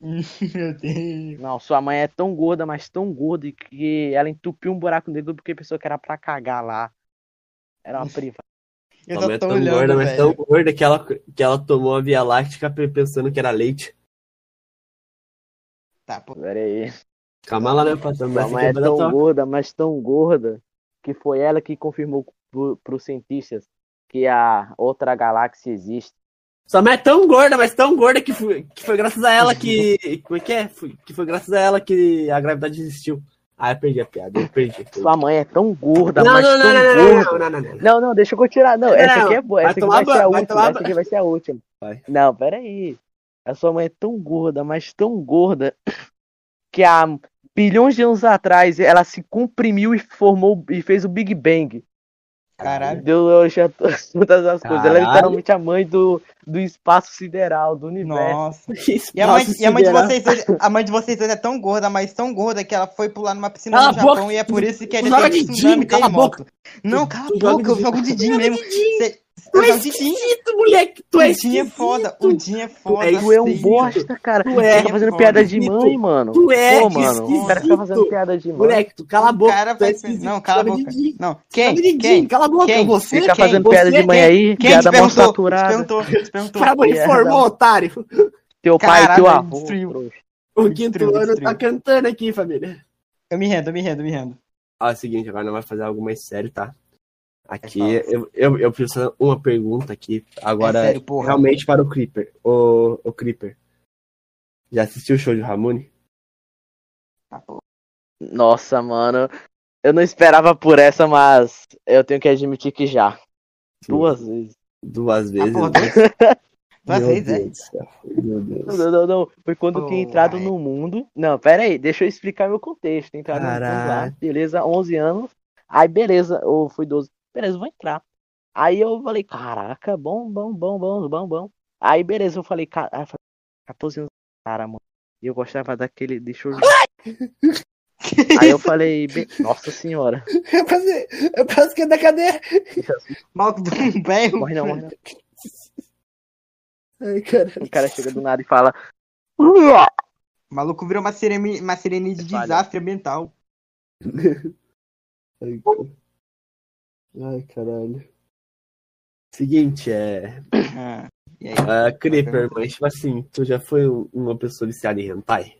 Meu Deus. Não, sua mãe é tão gorda, mas tão gorda que ela entupiu um buraco negro porque pensou que era pra cagar lá. Era uma privada. Só é tão olhando, gorda, mas tão gorda que ela, que ela tomou a Via Láctea pensando que era leite. Tá, pô. Pera aí. Calma lá, né, patrão? Mãe é é tão tua- gorda, mas tão gorda, que foi ela que confirmou para os cientistas que a outra galáxia existe. Sua mãe é tão gorda, mas tão gorda que foi, que foi graças a ela que. Como é que é? Que foi graças a ela que a gravidade existiu. Ah, eu perdi a piada, eu perdi. perdi. Sua mãe é tão gorda, Não, mas não, não, tão não, não, gorda. não, não, não, não. Não, não, deixa eu continuar. Não, Não, essa aqui é boa. Essa aqui vai ser a última. Essa aqui vai ser a última. Vai. Não, peraí. A sua mãe é tão gorda, mas tão gorda, que há bilhões de anos atrás ela se comprimiu e formou e fez o Big Bang. Caralho. Deu origem a to- todas as coisas. Ela é Caralho. literalmente a mãe do, do espaço sideral, do universo. Nossa. E a, mãe, e a mãe de vocês hoje, a mãe de vocês hoje é tão gorda, mas tão gorda que ela foi pular numa piscina Cala no a boca, Japão e é por isso que a gente tem tsunami terremoto. Não, cala a boca, eu jogo de joga mesmo. de Din. Cê- Tu é esquisito, moleque. Tu é O Din é foda, o esquisito. Din é foda. é- Tu é um sei. bosta, cara. Tu Tu é tá fazendo piada de esquisito. mãe, mano. Tu é Pô, mano. O cara fica fazendo esquisito. piada de mãe. Moleque, tu cala a O boca. cara tu é vai esquisito, Não, cala a tu joga boca. Não, Tu quem? Din, Quem? Cala a boca, Quem? você. Quem? fazendo Você piada de mãe quem? aí, Quem piada mal saturada. perguntou. Para mãe Piada. informou, otário. Teu pai, Caralho, teu avô. O Me quinto me ano tá cantando aqui, família. Eu me rendo, eu me rendo, eu me rendo. Ó, é o seguinte, agora nós vamos fazer algo mais sério, tá? Aqui, Fala. eu, eu, eu preciso fazer uma pergunta aqui, agora, É sério, realmente para o Creeper. O, o Creeper, já assistiu o show de Ramone? Tá. Nossa, mano. Eu não esperava por essa, mas eu tenho que admitir que já. Duas vezes. Duas vezes. porra, né? Duas Meu vezes, é? Deus Meu Deus. Não, não, não. Foi quando eu tinha Pô, entrado vai. no mundo. Não, pera aí, deixa eu explicar meu contexto. Entrado no mundo lá, beleza, 11 anos. Aí, beleza, ou foi 12. Beleza, vou entrar. Aí eu falei, caraca, bom, bom, bom, bom, bom, bom. Aí, beleza, eu falei, cara, 14 anos, cara, mano. E eu gostava daquele de show. Aí eu falei, "Be- nossa senhora. Eu passei, eu passo que é da cadeia. Maluco do um berro. Morre não, morre não. Ai, cara. O cara chega do nada e fala. O maluco virou uma sirene, uma sirene de desastre ambiental. Ai, cara. Ai, caralho. Seguinte, é. Ah, e aí? A Creeper, mas tipo assim, tu já foi um- uma pessoa viciada em hentai?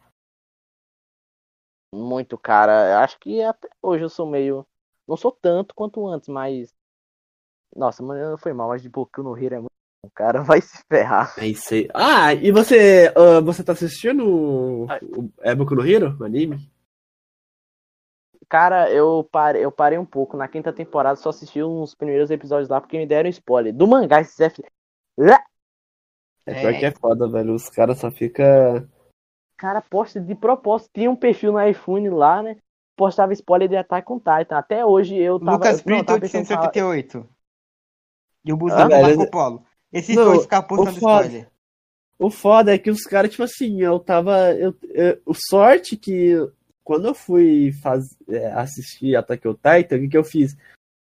Muito, cara. Eu Acho que até hoje eu sou meio. Não sou tanto quanto antes, mas. Nossa, mano, foi mal, mas de Boku no Hero é muito bom, cara. Vai se ferrar. É isso aí. Ah, e você. ah, você tá assistindo o é Boku no Hero, o anime? Cara, eu parei, eu parei um pouco. Na quinta temporada só assisti uns primeiros episódios lá porque me deram spoiler. Do mangá, esse Zef. É pior É. que é foda, velho. Os caras só ficam. Cara, posta de propósito. Tinha um perfil no iPhone lá, né? Postava spoiler de Attack on Titan. Até hoje eu tava. Lucas não, Brito tava pensando em falar- 888. E o busão Ah, do velho, Marco Polo. Esses não, dois ficam postando foda- spoiler. O foda é que os caras, tipo assim, eu tava. Eu, eu- o sorte que quando eu fui faz, é, assistir Attack on Titan, o que, que eu fiz?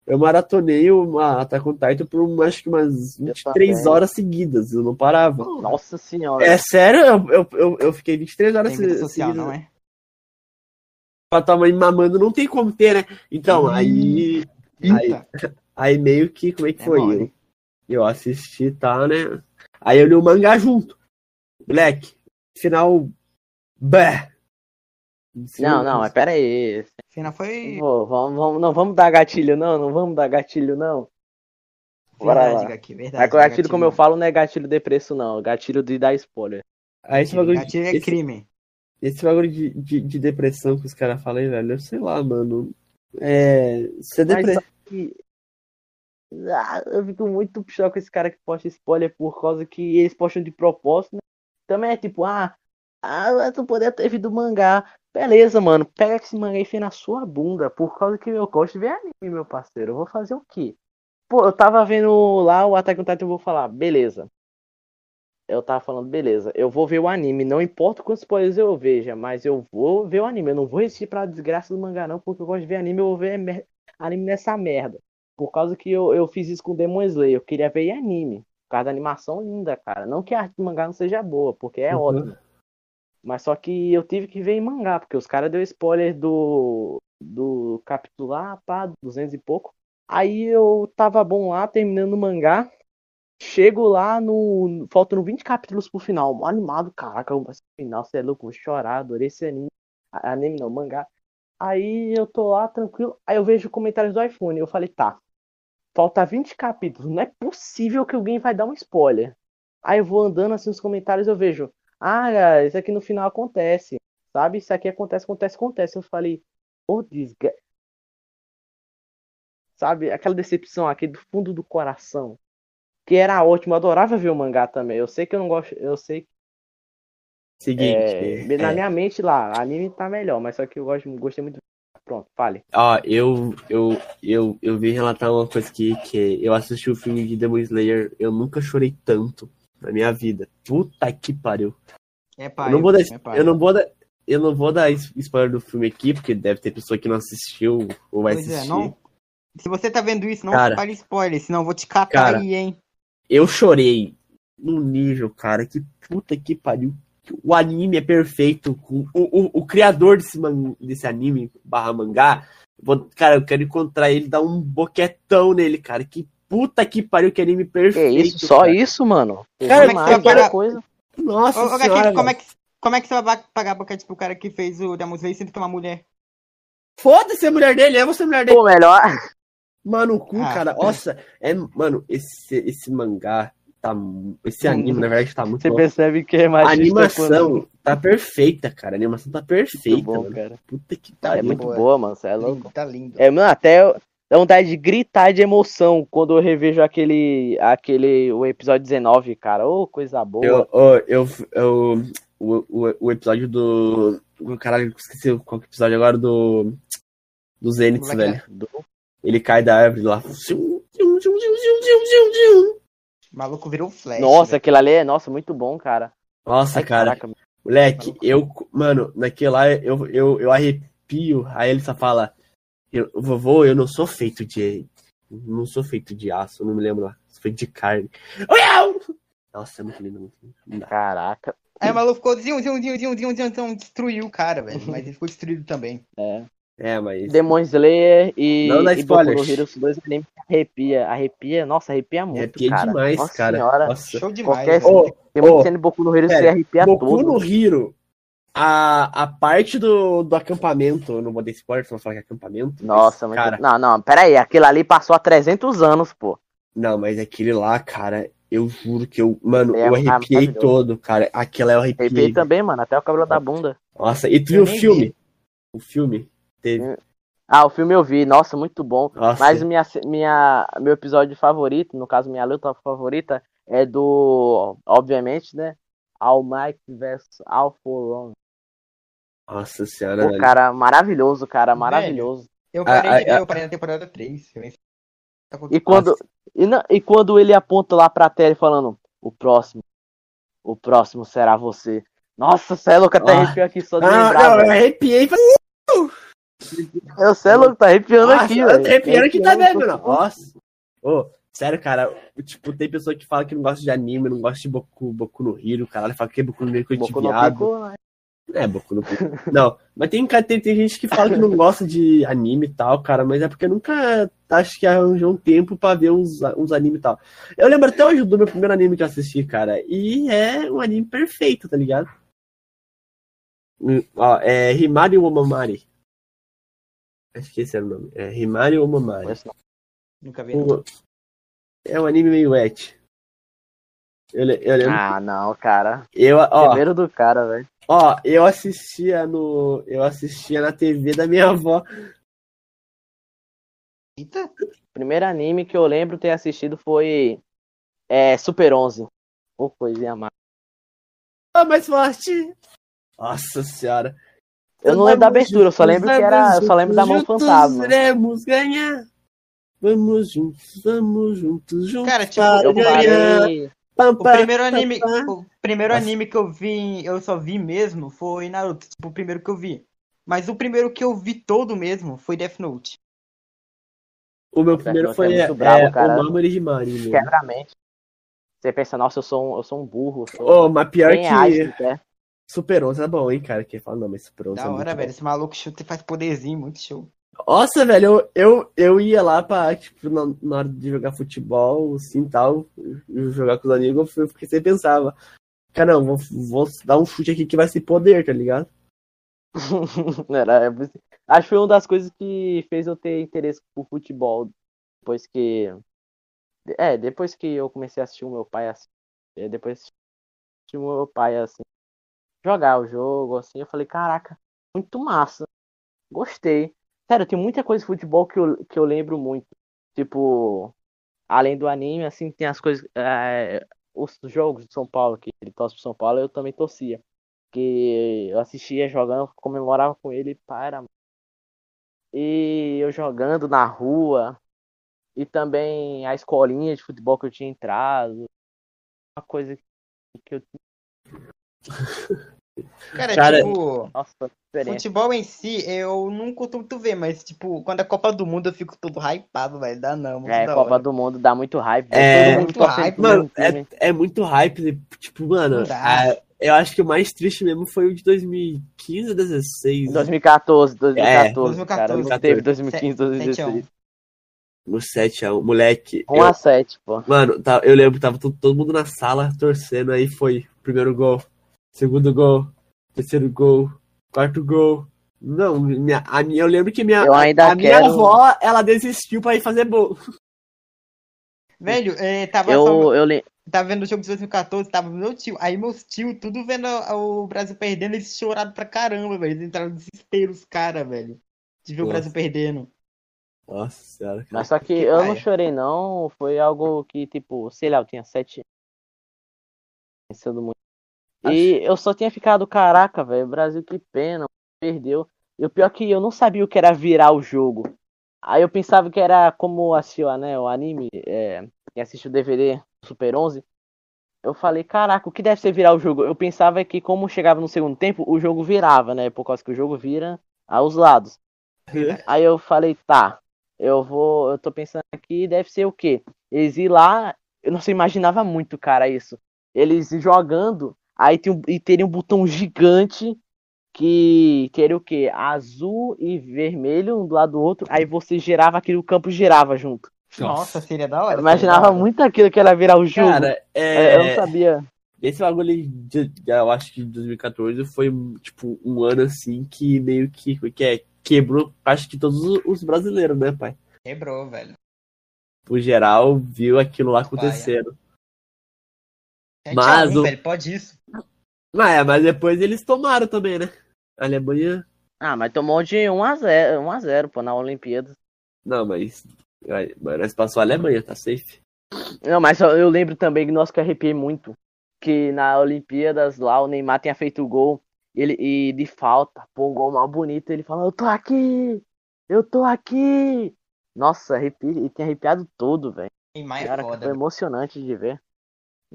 Eu maratonei uma Attack on Titan por acho que umas 23 também. horas seguidas, eu não parava. Nossa senhora. É sério, eu, eu, eu, fiquei 23 horas Tem social, seguidas não é? pra tua mãe mamando, não tem como ter, né? Então, Hum. aí. Aí, aí meio que, como é que É foi? mole. eu, eu assisti, tá, né? Aí eu li o mangá junto. Moleque, final. Bé. Não, não, mas pera aí. Cena foi Vou- vamos, vamos, não vamos dar gatilho, não. Não vamos dar gatilho, não. Bora verdade, lá. aqui, verdade. Mas gatilho, como eu falo, não é gatilho de preço, não. Gatilho de dar spoiler. Aí esse bagulho, Gatilho é esse, crime. esse bagulho de, de, de depressão que os caras falam aí, velho, eu sei lá, mano. É. Ser Mas depressão. Ah, eu fico muito pior com esse cara que posta spoiler por causa que eles postam de propósito, né? Também é tipo, ah, ah, tu poderia ter visto o mangá. Beleza, mano, pega esse mangá e na sua bunda, por causa que eu gosto de ver anime, meu parceiro. Eu vou fazer o quê? Pô, eu tava vendo lá o Attack on Titan, eu vou falar, beleza. Eu tava falando, beleza, eu vou ver o anime, não importa quantos spoilers eu veja, mas eu vou ver o anime. Eu não vou resistir pra desgraça do mangá, não, porque eu gosto de ver anime, eu vou ver mer- anime nessa merda. Por causa que eu, eu fiz isso com Demon Slayer, eu queria ver anime. Por causa da animação linda, cara. Não que a arte do mangá não seja boa, porque é Uhum. ótimo. Mas só que eu tive que ver em mangá, porque os caras deu spoiler do, do capítulo lá, pá, 200 e pouco. Aí eu tava bom lá, terminando o mangá. Chego lá no. Faltando 20 capítulos pro final. Animado, caraca, pro final, você é louco, vou chorar, adorei esse anime. Anime não, mangá. Aí eu tô lá tranquilo. Aí eu vejo comentários do iPhone. Eu falei, tá. Falta 20 capítulos. Não é possível que alguém vai dar um spoiler. Aí eu vou andando assim nos comentários eu vejo. Ah, isso aqui no final acontece. Sabe? Isso aqui acontece, acontece, acontece. Eu falei, ô desgra... Sabe? Aquela decepção aqui do fundo do coração. Que era ótimo. Eu adorava ver o mangá também. Eu sei que eu não gosto. Eu sei que Seguinte. é, na é, minha mente lá, anime tá melhor, mas só que eu gosto, gostei muito. Pronto, fale. Ó, eu, eu, eu, eu vim relatar uma coisa aqui, que eu assisti o filme de Demon Slayer, eu nunca chorei tanto na minha vida. Puta que pariu. É pai. Eu não vou dar, é pai. eu não vou dar, eu não vou dar spoiler do filme aqui, porque deve ter pessoa que não assistiu ou vai Pois assistir. é, não. Se você tá vendo isso, não Cara. fale spoiler, senão eu vou te catar Cara. aí, hein? Eu chorei num nível, cara, que puta que pariu. O anime é perfeito. O, o, o criador desse, man- desse anime barra mangá, vou- cara, eu quero encontrar ele, dar um boquetão nele, cara. Que puta que pariu, que anime Que perfeito. isso, só cara. isso, mano? Cara, como é que mais você vai pagar- coisa. Nossa Ô, ô, senhora, como é, que, como é que você vai pagar boquete pro cara que fez o Demon Slayer sendo que é uma mulher? Foda-se a mulher dele, é você a mulher dele. Pô, melhor. Mano, o cu, Ah. cara. Nossa, é, mano, esse, esse mangá tá. Esse anime, na verdade, tá muito Você bom. percebe que é A machista animação quando- tá perfeita, cara. A animação tá perfeita, Muito bom, mano. cara. Puta que É pariu. muito boa. boa, mano. Você é louco. Lindo, tá lindo. É, mano, até eu- dá vontade de gritar de emoção quando eu revejo aquele, aquele, o episódio 19, cara. Ô, coisa boa. Eu, ó, eu, eu, o, o, o episódio do. o Caralho, esqueci qual que é episódio agora do. Do Zenith, Moleque, velho. Do- Ele cai da árvore lá. O maluco virou flash. Nossa, velho. aquele ali é, nossa, muito bom, cara. Nossa, Ai, cara. caraca. Moleque, eu. Mano, naquele lá eu, eu, eu arrepio. Aí ele só fala, eu, vovô, eu não sou feito de. Não sou feito de aço, não me lembro lá. Sou feito de carne. Nossa, é muito lindo, muito lindo. Caraca. Aí o maluco ficou zium, zium, zium, zium, zium, zium, zium, destruiu o cara, velho. Mas ele ficou destruído também. É. É, mas. Demon Slayer e, Não dá Boku. Hero, os dois animes arrepia. Arrepia, nossa, arrepia muito, Arrepia cara. demais, nossa cara. Senhora. Nossa. Show demais. Qualquer- ô, cena de Boku no Hero você arrepia Boku todo. no Hiro, a, a parte do, do acampamento, eu não vou dar spoiler, só falar que é acampamento. Nossa, mas, cara, Não, não, pera aí. Aquilo ali passou há 300 anos, pô. não, mas aquele lá, cara, eu juro que eu, mano, É eu arrepiei todo, cara. Aquela eu arrepiei. Arrepiei também, mano. Até o cabelo da bunda. Nossa, e tu viu o filme? O filme teve. Ah, o filme eu vi. Nossa, muito bom. Nossa, Mas minha, minha, meu episódio favorito, no caso, minha luta favorita, é do, obviamente, né? All Might vs All for One. Nossa senhora, Pô, velho. cara, maravilhoso, cara, maravilhoso. Eu parei Ah, de ver, ah, eu parei na temporada 3. eu nem sei. Tá E quando, e, não- e quando ele aponta lá pra tela falando, o próximo, o próximo será você. Nossa, cê é louco, até Ah. arrepiou aqui só de Ah, lembrar, não, eu velho. arrepiei. falei, Eu, cê é louco, tá arrepiando Nossa, aqui, eu velho. arrepiando que tá Arrepiando, vendo, tô- não. Nossa. Ô, sério, cara, tipo, tem pessoa que fala que não gosta de anime, não gosta de Boku, Boku no Hero, caralho, fala que é Boku no Hero coisa de Boku no viado. Pico, né? É, Boku no Pico. Não, mas tem, tem, tem gente que fala que não gosta de anime e tal, cara, mas é porque nunca acho que arranjou um tempo pra ver uns, uns animes e tal. Eu lembro até hoje do meu primeiro anime que eu assisti, cara, e é um anime perfeito, tá ligado? Hum, Ó, é Himari Omamari. Acho que esse era o nome. É Himari Omamari. Nunca vi. O- É um anime meio wet. Eu, eu lembro. Ah, não, cara. eu, ó, Primeiro do cara, velho. Ó, eu assistia no. Eu assistia na TV da minha avó. Eita. Primeiro anime que eu lembro ter assistido foi é, Super 11. Ô, coisinha má. Ah, mais forte! Nossa senhora. Eu não lembro da abertura, eu só lembro que era. Eu só lembro da mão Juntos fantasma. Iremos ganhar. Vamos juntos, vamos juntos, juntos. Cara, tipo, Eu ganhar. parei. Pam, O pam, primeiro pam, anime, pam. o primeiro Nossa. anime que eu vi, eu só vi mesmo foi Naruto, tipo, o primeiro que eu vi. Mas o primeiro que eu vi todo mesmo foi Death Note. O meu primeiro Note foi é é, brabo, cara. o Mamoru Himari. mesmo. Quebra a mente. Você pensa, nossa, eu sou um, eu sou um burro. Sou... Ô, mas pior que se quer. Super 11 é bom, hein, cara? Quem fala, não, mas Super 11 Da é hora, bom. velho. Esse maluco chuta e faz poderzinho, muito show. Nossa, velho, eu, eu, eu ia lá pra, tipo, na, na hora de jogar futebol, assim, tal, jogar com os amigos, eu fiquei sempre pensava, cara, não, vou, vou dar um chute aqui que vai ser poder, tá ligado? Era, é acho que foi uma das coisas que fez eu ter interesse por futebol. Depois que. É, depois que eu comecei a assistir o meu pai assim. é, Depois assisti o meu pai assim. Jogar o jogo, assim, eu falei, caraca, muito massa. Gostei. Sério, tem muita coisa de futebol que eu, que eu lembro muito. Tipo, além do anime, assim, tem as coisas. é, os jogos de São Paulo, que ele torce pro São Paulo, eu também torcia. Que eu assistia jogando, comemorava com ele, para. E eu jogando na rua. E também a escolinha de futebol que eu tinha entrado. Uma coisa que eu. Cara, Cara, tipo, Nossa, futebol em si, eu não costumo muito ver, mas, tipo, quando é Copa do Mundo eu fico todo hypado, velho. Dá não, É, da Copa hora. do Mundo dá muito hype. É, muito torcendo hype, Mano, é, é muito hype, tipo, mano, a- eu acho que o mais triste mesmo foi o de 2015 ou 2016, 2014, 2014, É, cara. Não 2014. teve 2015, 7 a 1. 2016. no 7x1, moleque, 1 eu- a 7, pô. Mano, tá, eu lembro, tava todo, todo mundo na sala torcendo, aí foi primeiro gol, segundo gol, terceiro gol, quarto gol. Não, minha, a minha, eu lembro que minha, Eu ainda a minha quero- avó, ela desistiu pra ir fazer gol. Velho, é, tava, Eu, só- eu, le- tava vendo o jogo de 2014, tava meu tio. Aí meus tio, tudo vendo o Brasil perdendo, eles choraram pra caramba, velho. Eles entraram no desespero, os caras, velho. De ver o Nossa. Brasil perdendo. Nossa senhora, cara. Mas só que Que eu não chorei, não. Foi algo que, tipo, sei lá, eu tinha 7 anos. Pensando muito. E eu só tinha ficado, caraca, velho, Brasil, que pena, perdeu. E o pior é que eu não sabia o que era virar o jogo. Aí eu pensava que era como assistiu, né, o anime, é, quem assistiu o DVD Super 11. Eu falei, caraca, o que deve ser virar o jogo? Eu pensava que como chegava no segundo tempo, o jogo virava, né? Por causa que o jogo vira aos lados. Aí eu falei, tá, eu vou, eu tô pensando aqui, deve ser o quê? Eles ir lá, eu não sei, imaginava muito, cara, isso. Eles jogando, aí tem um, e teria um botão gigante que teria o quê? Azul e vermelho um do lado do outro, aí você girava aquilo, o campo girava junto. Nossa, seria da hora. Eu imaginava muito aquilo que era virar o jogo. Cara, É, Eu não é, sabia. esse bagulho de, de- eu acho que 2014 foi, tipo, um ano assim que meio que, que é, quebrou, acho que todos os- os brasileiros, né, pai? Quebrou, velho. Por geral, viu aquilo lá acontecendo. 7 Mas 1, o- velho, pode isso. Mas, é, mas depois eles tomaram também, né? A Alemanha. Ah, mas tomou de 1x0, 1x0, pô, na Olimpíada. Não, mas. Mas nós passou a Alemanha, tá safe. Não, mas eu lembro também que nós que arrepiei muito. Que na Olimpíadas lá o Neymar tinha feito o gol. Ele, e de falta, pô, um gol mal bonito. Ele falou, eu tô aqui! Eu tô aqui! Nossa, arrepi, ele tinha arrepiado todo, velho. Neymar é foda. foi velho. emocionante de ver.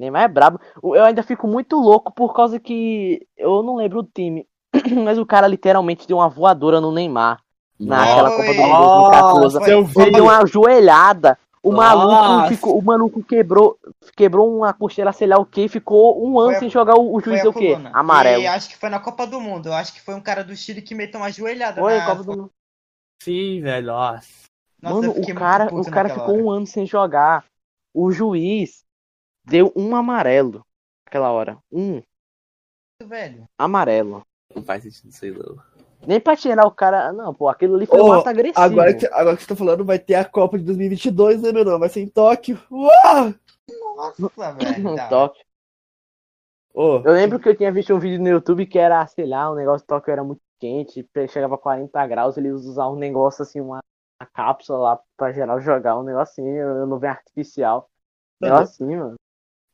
Neymar é brabo. Eu ainda fico muito louco por causa que eu não lembro o time. Mas o cara literalmente deu uma voadora no Neymar. Naquela. Copa do Mundo 2014. Nossa, eu vi. Ele deu uma joelhada. O maluco ficou, o maluco quebrou, quebrou uma costela, sei lá o que, ficou um ano Foi a- sem jogar o, o juiz o quê? Amarelo. E acho que foi na Copa do Mundo. Eu acho que foi um cara do Chile que meteu uma joelhada Foi, na... Copa do Mundo. Sim, velho. Nossa. Nossa, Mano, o cara, o cara ficou hora. um ano sem jogar. O juiz deu um amarelo naquela hora. Um Velho. amarelo. Não faz sentido isso aí, não. Nem pra tirar o cara. Não, pô, aquilo ali foi Ô, um ato agressivo. Agora que, agora que você tá falando, vai ter a Copa de 2022, né, meu irmão? Vai ser em Tóquio. Uau! Nossa, velho. Um tá. toque. Ô, Eu lembro que eu tinha visto um vídeo no YouTube que era, sei lá, o negócio de Tóquio era muito quente, chegava a 40 graus, eles usavam um negócio assim, uma, uma cápsula lá pra geral jogar, um negocinho, nuvem artificial. Um Mano. negocinho, mano.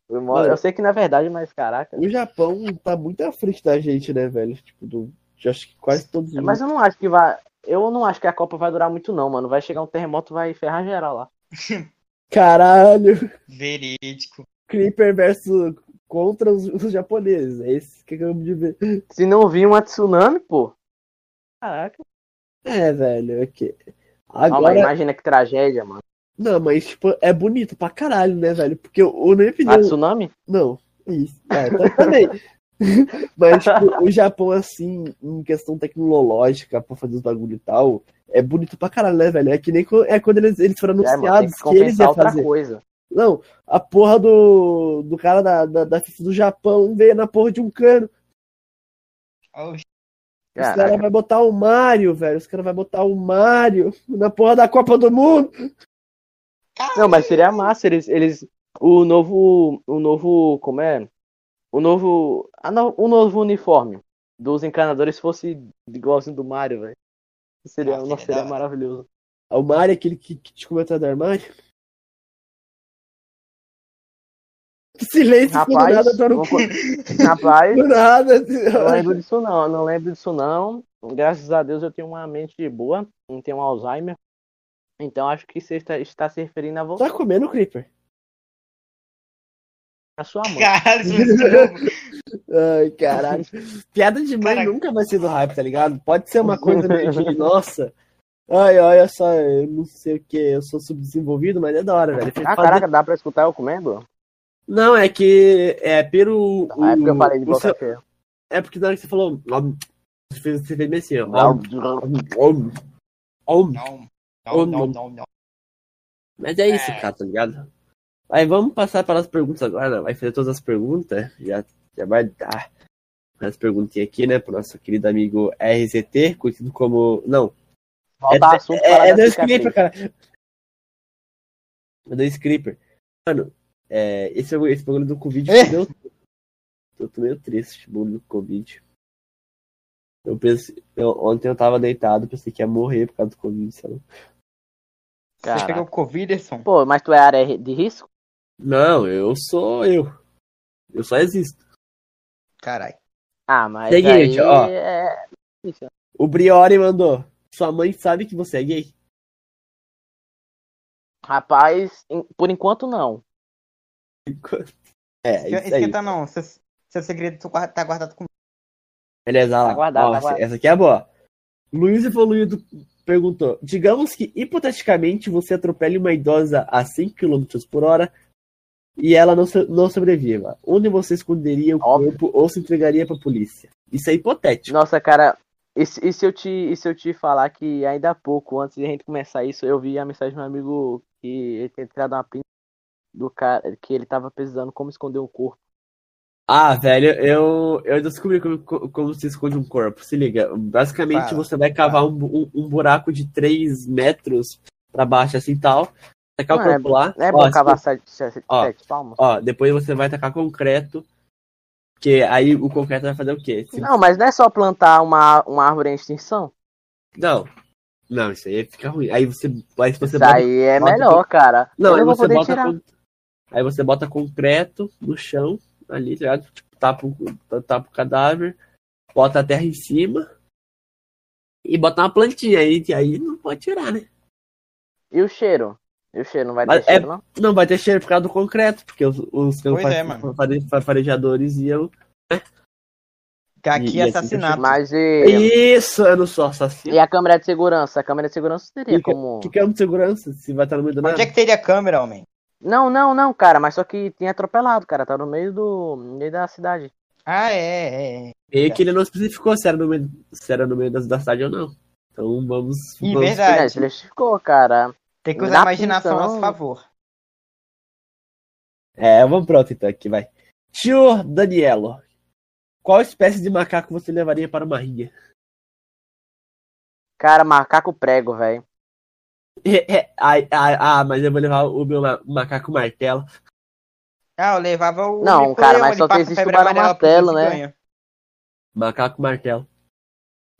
Mano. eu sei que não é verdade, mas caraca. o Japão tá muito à frente da gente, né, velho? Tipo, do, eu acho que quase todos os. Mas eu não acho que vai. Eu não acho que a Copa vai durar muito, não, mano. Vai chegar um terremoto vai ferrar geral lá. Caralho! Verídico. Creeper versus contra os, os japoneses. É esse que acabamos de ver. Se não vir uma tsunami, pô. Caraca. É, velho, é que. Ah, mas Agora. imagina que tragédia, mano. Não, mas, tipo, é bonito pra caralho, né, velho? Porque o, o na minha A opinião. tsunami? Não, isso. É, tá- também. Mas, tipo, o Japão, assim, em questão tecnológica, pra fazer os bagulho e tal, é bonito pra caralho, né, velho? É que nem é quando eles, eles foram É, mano, anunciados que que, eles iam outra fazer. coisa. Não, a porra do, do cara da, da, da FIFA do Japão veio na porra de um cano. Oxi. Os caras vão botar o Mario, velho. Os caras vão botar o Mario na porra da Copa do Mundo. Não, mas seria massa eles, eles o novo, o novo, como é? O novo, a no- o novo uniforme dos encanadores fosse igualzinho do Mario, velho. Seria, Ah, nossa, seria da maravilhoso. O Mario, aquele que, que te comentou do armário. Silêncio, Rapaz, nada, cu. co- rapaz, nada. não lembro disso não, eu não lembro disso não. Graças a Deus eu tenho uma mente boa, não tenho Alzheimer. Então acho que você está, está se referindo a você, Tá comendo Creeper. a sua mãe. Caralho, é Ai, caralho. Piada de mãe Caraca. nunca vai ser do hype, tá ligado? Pode ser uma coisa meio de, nossa. Ai, olha só, eu não sei o que, eu sou subdesenvolvido, mas é da hora, velho. Ah, Fazer- caraca, dá pra escutar eu comendo? Não, é que é pelo. Na época eu falei de o boca seu-. É porque na hora que você falou. Você fez, você fez assim, ó. Não, Om, om. Não, Ou não, não. não. Mas é isso, É. cara, tá ligado? Aí vamos passar para as perguntas agora, né? vai fazer todas as perguntas, já, já vai dar as perguntinhas aqui, né, pro nosso querido amigo RZT, conhecido como... Não, Volta ao assunto é, é do. Scripper, cara. É do Scripper. Mano, é, esse, esse bagulho do Covid É. fudeu tudo. Eu tô meio triste, esse bagulho do Covid. Eu pensei, eu- ontem eu tava deitado, pensei que ia morrer por causa do Covid, sabe? Você pegou o Covid, Edson? Pô, mas tu é área de risco? Não, eu sou eu. Eu só existo. Caralho. Ah, mas Seguinte, aí ó. é... O Briori mandou. Sua mãe sabe que você é gay? Rapaz, por enquanto não. É, isso aí. Esquenta não, seu, seu segredo tá guardado comigo. Beleza, olha lá. Tá guardado, Ó, tá essa- guardado. essa aqui é boa. Luiz Evoluído perguntou: digamos que hipoteticamente você atropele uma idosa a 100 km por hora e ela não, não sobreviva. Onde você esconderia o Óbvio. corpo ou se entregaria pra polícia? Isso é hipotético. Nossa, cara, e, se- e se eu te, e se eu te falar que ainda há pouco, antes de a gente começar isso, eu vi a mensagem do meu amigo que ele tinha tirado uma print do cara, que ele tava pesquisando como esconder um corpo. Ah, velho, eu, eu descobri como, como se esconde um corpo. Se liga. Basicamente, você vai cavar um, bu- um, buraco de 3 metros pra baixo, assim tal. Tacar o é- corpo lá. Não é Ó, bom cavar for- sete, sete, Ó. sete palmas? Ó, depois você vai tacar concreto. Que aí o concreto vai fazer o quê? Se- Não, mas não é só plantar uma, uma árvore em extinção. Não. Não, isso aí fica ruim. Aí você. Aí você Isso bota- aí é bota- melhor, cara. Não, eu aí não vou você poder bota. tirar. con- Aí você bota concreto no chão, ali, tá ligado? Tipo, tapa, o- tapa o cadáver, bota a terra em cima e bota uma plantinha aí, que aí não pode tirar, né? E o cheiro? E o cheiro, não vai Mas ter é- cheiro, não? Não vai ter cheiro por causa do concreto, porque os, os é, farejadores iam. Aqui E- e assim, assassinato. Mas e, Isso, eu não sou assassino. e a câmera de segurança? A câmera de segurança teria como. Que câmbio de segurança? Se vai estar no meio do nada? Onde é que teria a câmera, homem? Não, não, não, cara, mas só que tinha atropelado, cara. Tá no meio do. no meio da cidade. Ah, é, é. é. E que ele não especificou se era no meio, se era no meio da, da cidade ou não. Então vamos. Ih, vamos verdade. É, ele ficou, cara. Tem que usar a imaginação a pinção- nosso favor. É, vamos pronto então aqui, vai. Tio Danielo, qual espécie de macaco você levaria para uma rinha? Cara, macaco prego, velho. É, é, ah, mas eu vou levar o meu ma- macaco martelo. Ah, eu levava o. Não, cara, mas só que existe o Barão Martelo, né? Macaco martelo.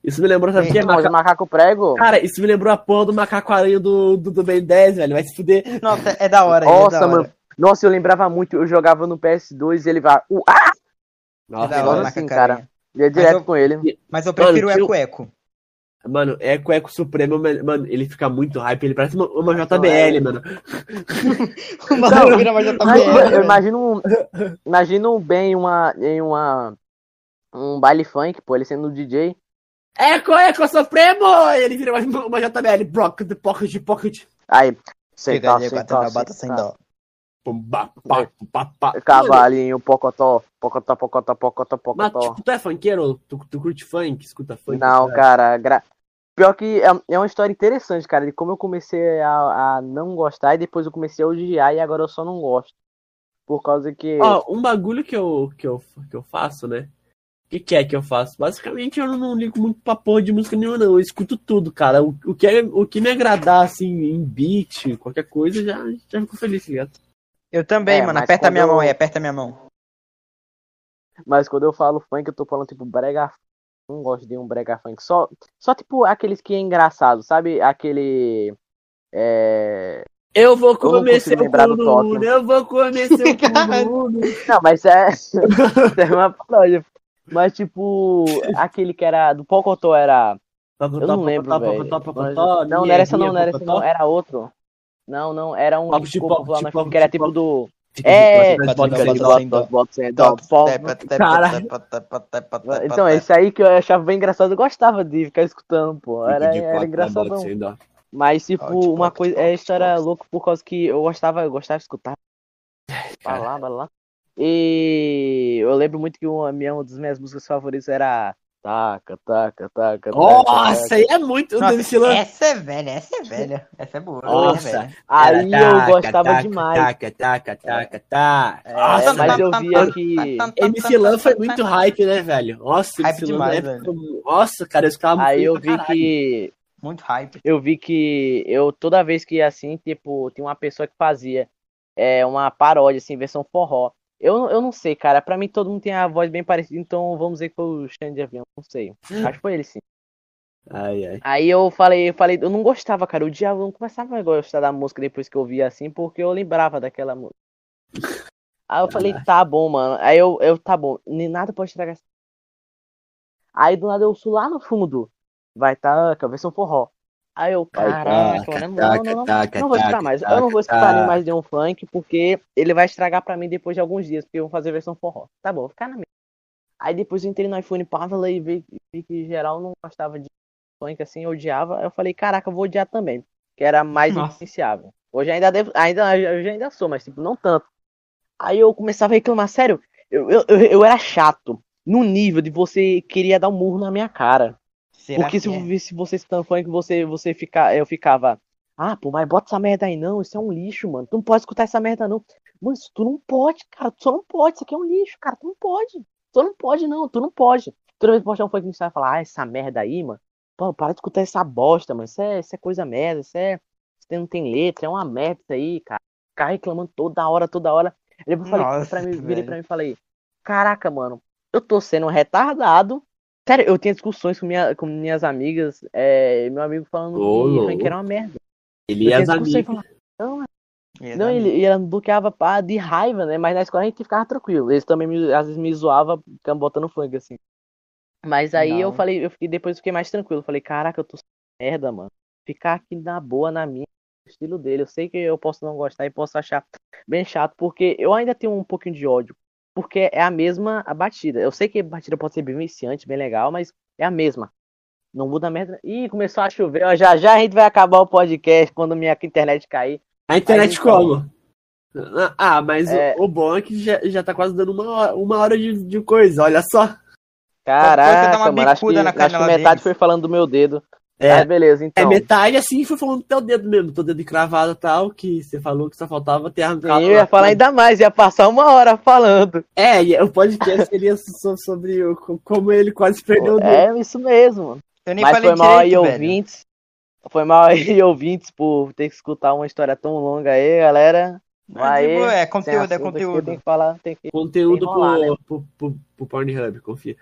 Isso me lembrou, sabe o que? O Maca... macaco prego. Cara, isso me lembrou a porra do macaco aranha do, do, do Ben 10, velho. Vai se fuder. Nossa, é da hora. é Nossa, da hora. mano. Nossa, eu lembrava muito. Eu jogava no PS2 e ele vai. Uh, ah! É Nossa, da negócio hora, assim, macacaranha. Ia direto eu- com ele. Mas eu prefiro Mano, o Eco Eco. Mano, Eco Eco Supremo, mano, ele fica muito hype. Ele parece uma, uma JBL, é. mano. O maluco vira mais Mas, eu JBL. imagino, imagino bem uma, em uma. Um baile funk, pô, ele sendo DJ. Eco Eco Supremo! Ele vira uma, uma JBL. Brock, the pocket, pocket. Aí, sem senta. dó. Ba, pa, pa, pa. Cavalinho, pocotó, pocotó, pocotó, pocotó, Mas, pocotó. tipo, tu é funkeiro? Tu, tu curte funk? Escuta funk? Não, cara? cara. gra- Pior que é, é uma história interessante, cara, de como eu comecei a, a não gostar e depois eu comecei a odiar e agora eu só não gosto. Por causa que. Ó, um bagulho que eu, que eu, que eu faço, né? O que, que é que eu faço? Basicamente, eu não ligo muito pra porra de música nenhuma, não. Eu escuto tudo, cara. O, o, que, é, o que me agradar, assim, em beat, qualquer coisa, já, já fico feliz, tá ligado? Eu também, É, mano. Aperta a minha quando mão eu- aí, aperta a minha mão. Mas quando eu falo funk, eu tô falando tipo brega. Não gosto de um brega funk. Só, só tipo aqueles que é engraçado, sabe? Aquele. É. Eu vou comer consigo seu lembrar do cu toque. no Eu vou comer seu cu no Não, mas é. é uma paródia. Mas tipo, aquele que era. Do Pocotó era. Eu não lembro, Não, não era essa não, não era esse não, era outro. Não, não, era um Papo de na frente, que era tipo do. É. Cara. Então, esse aí que eu achava bem engraçado, eu gostava de ficar escutando, pô. Era, era engraçadão. Mas, tipo, uma coisa. É história louca por causa que eu gostava, eu gostava de escutar. Vai lá, vai lá. E eu lembro muito que uma, minha, uma das minhas músicas favoritas era. Taca, taca, taca. taca, Nossa, taca. aí é muito Nossa, Lan. essa é velha, essa é velha. Essa é boa. Nossa. é velha. Aí Era eu gostava taca, demais. Taca, taca, taca, taca. É, Nossa, mas eu via que. MC Lan foi muito hype, né, velho? Nossa, Hype MC Lan demais, época, Nossa, cara, eu ficava Aí eu vi caralho. que. Muito hype. Eu vi que eu toda vez que ia assim, tipo, tinha uma pessoa que fazia é, uma paródia, assim, versão forró. Eu, eu não sei, cara. Pra mim todo mundo tem a voz bem parecida, então vamos dizer que foi o Xande de Avião. Não sei. Acho que foi ele sim. Ai, ai. Aí eu falei, eu falei, eu não gostava, cara. O diabo não começava a gostar da música depois que eu via assim, porque eu lembrava daquela música. Aí eu falei, tá bom, mano. Aí eu, eu tá bom, nem nada pode estragar essa. Aí do nada eu sou lá no fundo. Vai tá, a versão forró. Aí eu, caraca, mano, não, não, não, não vou escutar mais. Eu não vou escutar nem mais nenhum funk, porque ele vai estragar pra mim depois de alguns dias, porque eu vou fazer versão forró. Tá bom, vou ficar na minha. Aí depois eu entrei no iPhone Pavel e vi, vi que geral não gostava de funk assim, eu odiava. Eu falei, caraca, eu vou odiar também. Que era mais influenciável. Hoje ainda devo, ainda, hoje ainda sou, mas tipo, não tanto. Aí eu começava a reclamar, sério, eu, eu, eu, eu era chato. No nível de você queria dar um murro na minha cara. Será Porque se que eu é? visse você escutando funk, você, você fica, eu ficava. Ah, pô, mas bota essa merda aí não, isso é um lixo, mano. Tu não pode escutar essa merda, não. Mano, isso tu não pode, cara. Tu só não pode, isso aqui é um lixo, cara. Tu não pode. Tu não pode, não, tu não pode. Toda vez que postar um funk no Instagram, falar, ah, essa merda aí, mano. Pô, para de escutar essa bosta, mano. Isso é, isso é coisa merda, isso é. Isso não tem letra, é uma merda isso aí, cara. Ficar reclamando toda hora, toda hora. Eu falei Nossa, pra mim, virei pra mim e falei, caraca, mano, eu tô sendo um retardado. Sério, eu tinha discussões com, minha, com minhas amigas, é, meu amigo falando Ô, que funk era uma merda. Ele Eu e as amigas. não, É, não, ele, e ela me bloqueava pá, de raiva, né? Mas na escola a gente ficava tranquilo. Eles também me- às vezes me zoavam, ficando botando funk, assim. Mas aí eu Não. falei, eu fiquei, depois eu fiquei mais tranquilo. Falei, caraca, eu tô merda, mano. Ficar aqui na boa, na minha, no estilo dele. Eu sei que eu posso não gostar e posso achar bem chato, porque eu ainda tenho um pouquinho de ódio. Porque é a mesma a batida. Eu sei que a batida pode ser bem viciante, bem legal, mas é a mesma. Não muda a merda. Ih, começou a chover. Ó, já já a gente vai acabar o podcast quando minha internet cair. A internet Aí, então, como? Ah, mas É. o, o bom é que já, já tá quase dando uma hora, uma hora de, de coisa, olha só. Caraca, mano, acho que, acho que metade deles. foi falando do meu dedo. É. Mas beleza, É então. metade assim, foi falando do teu dedo mesmo, teu dedo cravado e tal, que você falou que só faltava ter arrancado. eu ia falar ainda mais, ia passar uma hora falando. É, e o podcast seria so- sobre o- co- como ele quase perdeu o dedo. É isso mesmo, mano. Eu nem Mas falei foi mal aí, velho. ouvintes. Foi mal aí, ouvintes, por ter que escutar uma história tão longa aí, galera. Mas, tipo, é Sem conteúdo, é conteúdo. Tem que falar, tem que. Conteúdo Enrolar, pro, né? pro, pro, pro Pornhub, confia.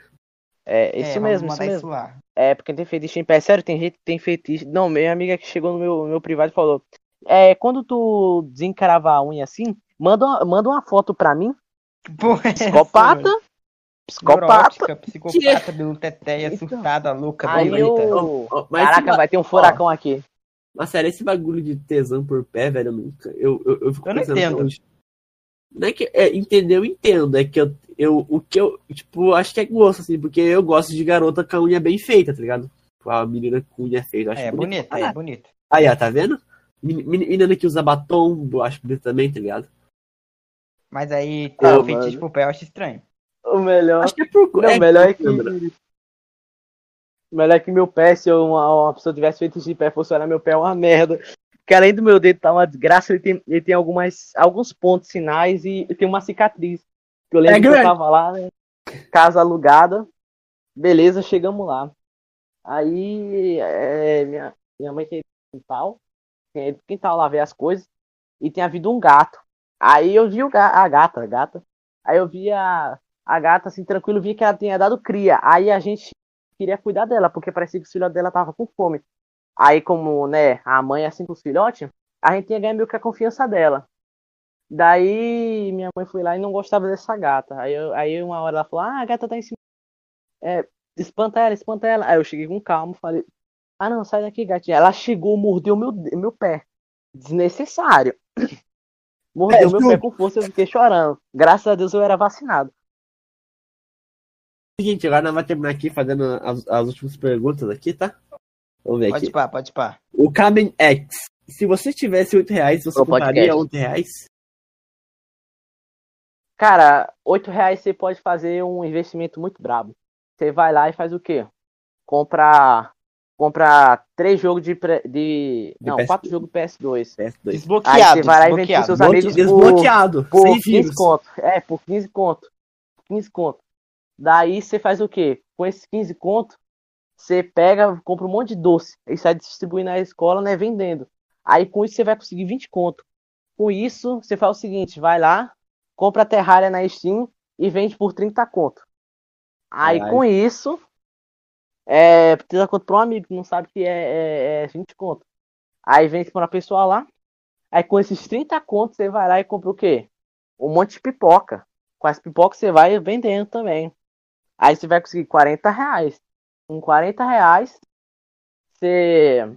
É, É, isso vamos mesmo, isso mesmo. isso lá. É, porque tem fetiche em pé. Sério, tem gente que tem fetiche. Não, minha amiga que chegou no meu, meu privado e falou: É, quando tu desencravar a unha assim, manda uma, manda uma foto pra mim. Porra, é essa, Psicopata. mano? Psicopata. Neurótica, psicopata, bilu teteia, Então, surtada, louca, Aí bonita. eu. Esse Caraca, ba- vai ter um furacão aqui. Mas sério, esse bagulho de tesão por pé, velho, eu nunca. Eu, eu, eu fico Eu não entendo. hoje. Não é que. É, entender, eu entendo. É que eu, eu. O que eu. Tipo, acho que é gosto, assim, porque eu gosto de garota com a unha bem feita, tá ligado? A menina com unha feita. eu Acho É, bonito bonita, é, bonita. Aí, ó, tá vendo? Men- men- Menina que usa batom, eu acho bonito também, tá ligado? Mas aí, ter Ah, um fetiche pro pé eu acho estranho. O melhor. Acho que é por. Não, é, melhor é que. Sandra. Melhor que meu pé, se eu- uma, uma pessoa tivesse feito de pé, fosse olhar meu pé, é uma merda. Porque além do meu dedo tá uma desgraça, ele tem, ele tem algumas, alguns pontos sinais e tem uma cicatriz. Que eu lembro É que eu tava lá, né? Casa alugada. Beleza, chegamos lá. Aí é, minha, minha mãe tem quintal. Pro quintal lá ver as coisas. E tinha havido um gato. Aí eu vi o ga- a gata, a gata. Aí eu vi a, a gata assim, tranquilo, vi que ela tinha dado cria. Aí a gente queria cuidar dela, porque parecia que os filhotes dela tava com fome. Aí, como, né, a mãe é assim com os filhotes, a gente tinha ganho meio que a confiança dela. Daí minha mãe foi lá e não gostava dessa gata. Aí, eu- aí uma hora ela falou, ah, a gata tá em cima. É, espanta ela, espanta ela. Aí eu cheguei com calma, falei, ah não, sai daqui, gatinha. Ela chegou, mordeu meu, meu pé. Desnecessário. Mordeu É, meu ju- pé com força, eu fiquei chorando. Graças a Deus eu era vacinado. Seguinte, agora nós vamos terminar aqui fazendo as, as últimas perguntas aqui, tá? Vamos ver Pode aqui. pá, pode pá. O Kamen X. Se você tivesse 8 reais, você Pro compraria podcast. 8 reais? Cara, oito reais você pode fazer um investimento muito brabo. Você vai lá e faz o quê? Compra, compra três jogos de, pre- de, De não, PS2. quatro jogos PS2. PS2. Aí Desbloqueado, você vai lá e vende pros seus amigos por, Desbloqueado. por sem 15 vírus. conto. É, por 15 conto. 15 conto. Daí você faz o quê? Com esses 15 conto, você pega, compra um monte de doce e sai distribuindo na escola, né, vendendo. Aí com isso você vai conseguir 20 conto. Com isso, você faz o seguinte, vai lá, compra a Terraria na Steam e vende por 30 conto. Aí Caralho. com isso, é, 30 conto para um amigo que não sabe que é, é, é 20 conto. Aí vende para uma pessoa lá. Aí com esses 30 contos você vai lá e compra o quê? Um monte de pipoca. Com as pipocas você vai vendendo também. Aí você vai conseguir 40 reais. Com 40 reais, você,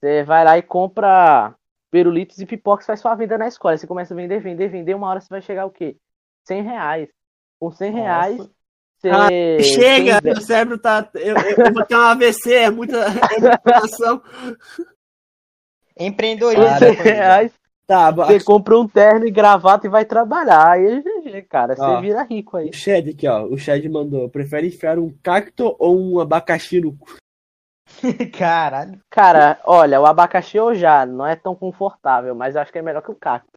você vai lá e compra pirulitos e pipocas, faz sua venda na escola. Você começa a vender, vender, vender. Uma hora você vai chegar o quê? 100 reais. Com 100 reais, Nossa. ser. Ah, Chega, meu cérebro tá. Eu, eu, vou ter um AVC, é muita é muita informação. Empreendedorismo. Cara, Você, aí Tá, você compra um terno e gravata e vai trabalhar. Aí é GG, cara. Você Ó. vira rico aí. o Shed aqui, ó. O Shed mandou. Prefere enfiar um cacto ou um abacaxi no cu? Caralho. Cara, olha, o abacaxi eu já não é tão confortável, mas eu acho que é melhor que o cacto.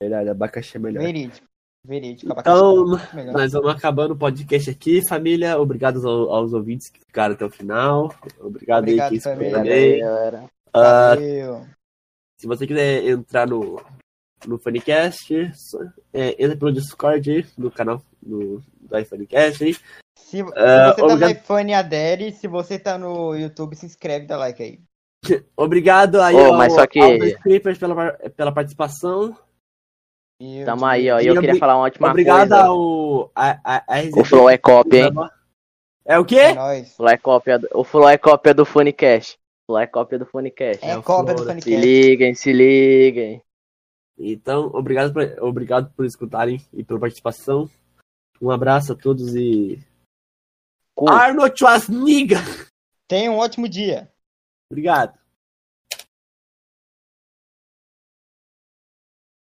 Verdade, abacaxi é melhor. Verídico. Verídico. Então, abacaxi, melhor. Nós vamos acabando o podcast aqui, família. Obrigado aos, aos ouvintes que ficaram até o final. Obrigado, Obrigado, aí quem escutou família. também. galera. Ah, Valeu. se você quiser entrar no, no Funicast, é, entra pelo Discord aí, no canal do, do iFunicast aí. Se, se Ah, você tá no obrigado. iPhone, adere. Se você tá no YouTube, se inscreve, dá like aí. Obrigado aí Ô, ao, mas só que- ao Creepers pela, pela participação. Eu Tamo aí, ó. E eu queria falar uma última Obrigado coisa. ao a, a, a O Flow é cópia, hein? É o É quê? O Flow é cópia do, o Flow é cópia do Funicast. O Flow é cópia do Funicast. É, É cópia do. Se Funicast. liguem, se liguem. Então, obrigado por, obrigado por escutarem e pela participação. Um abraço a todos e. Arnold Schwarzenegger! Tenha um ótimo dia. Obrigado.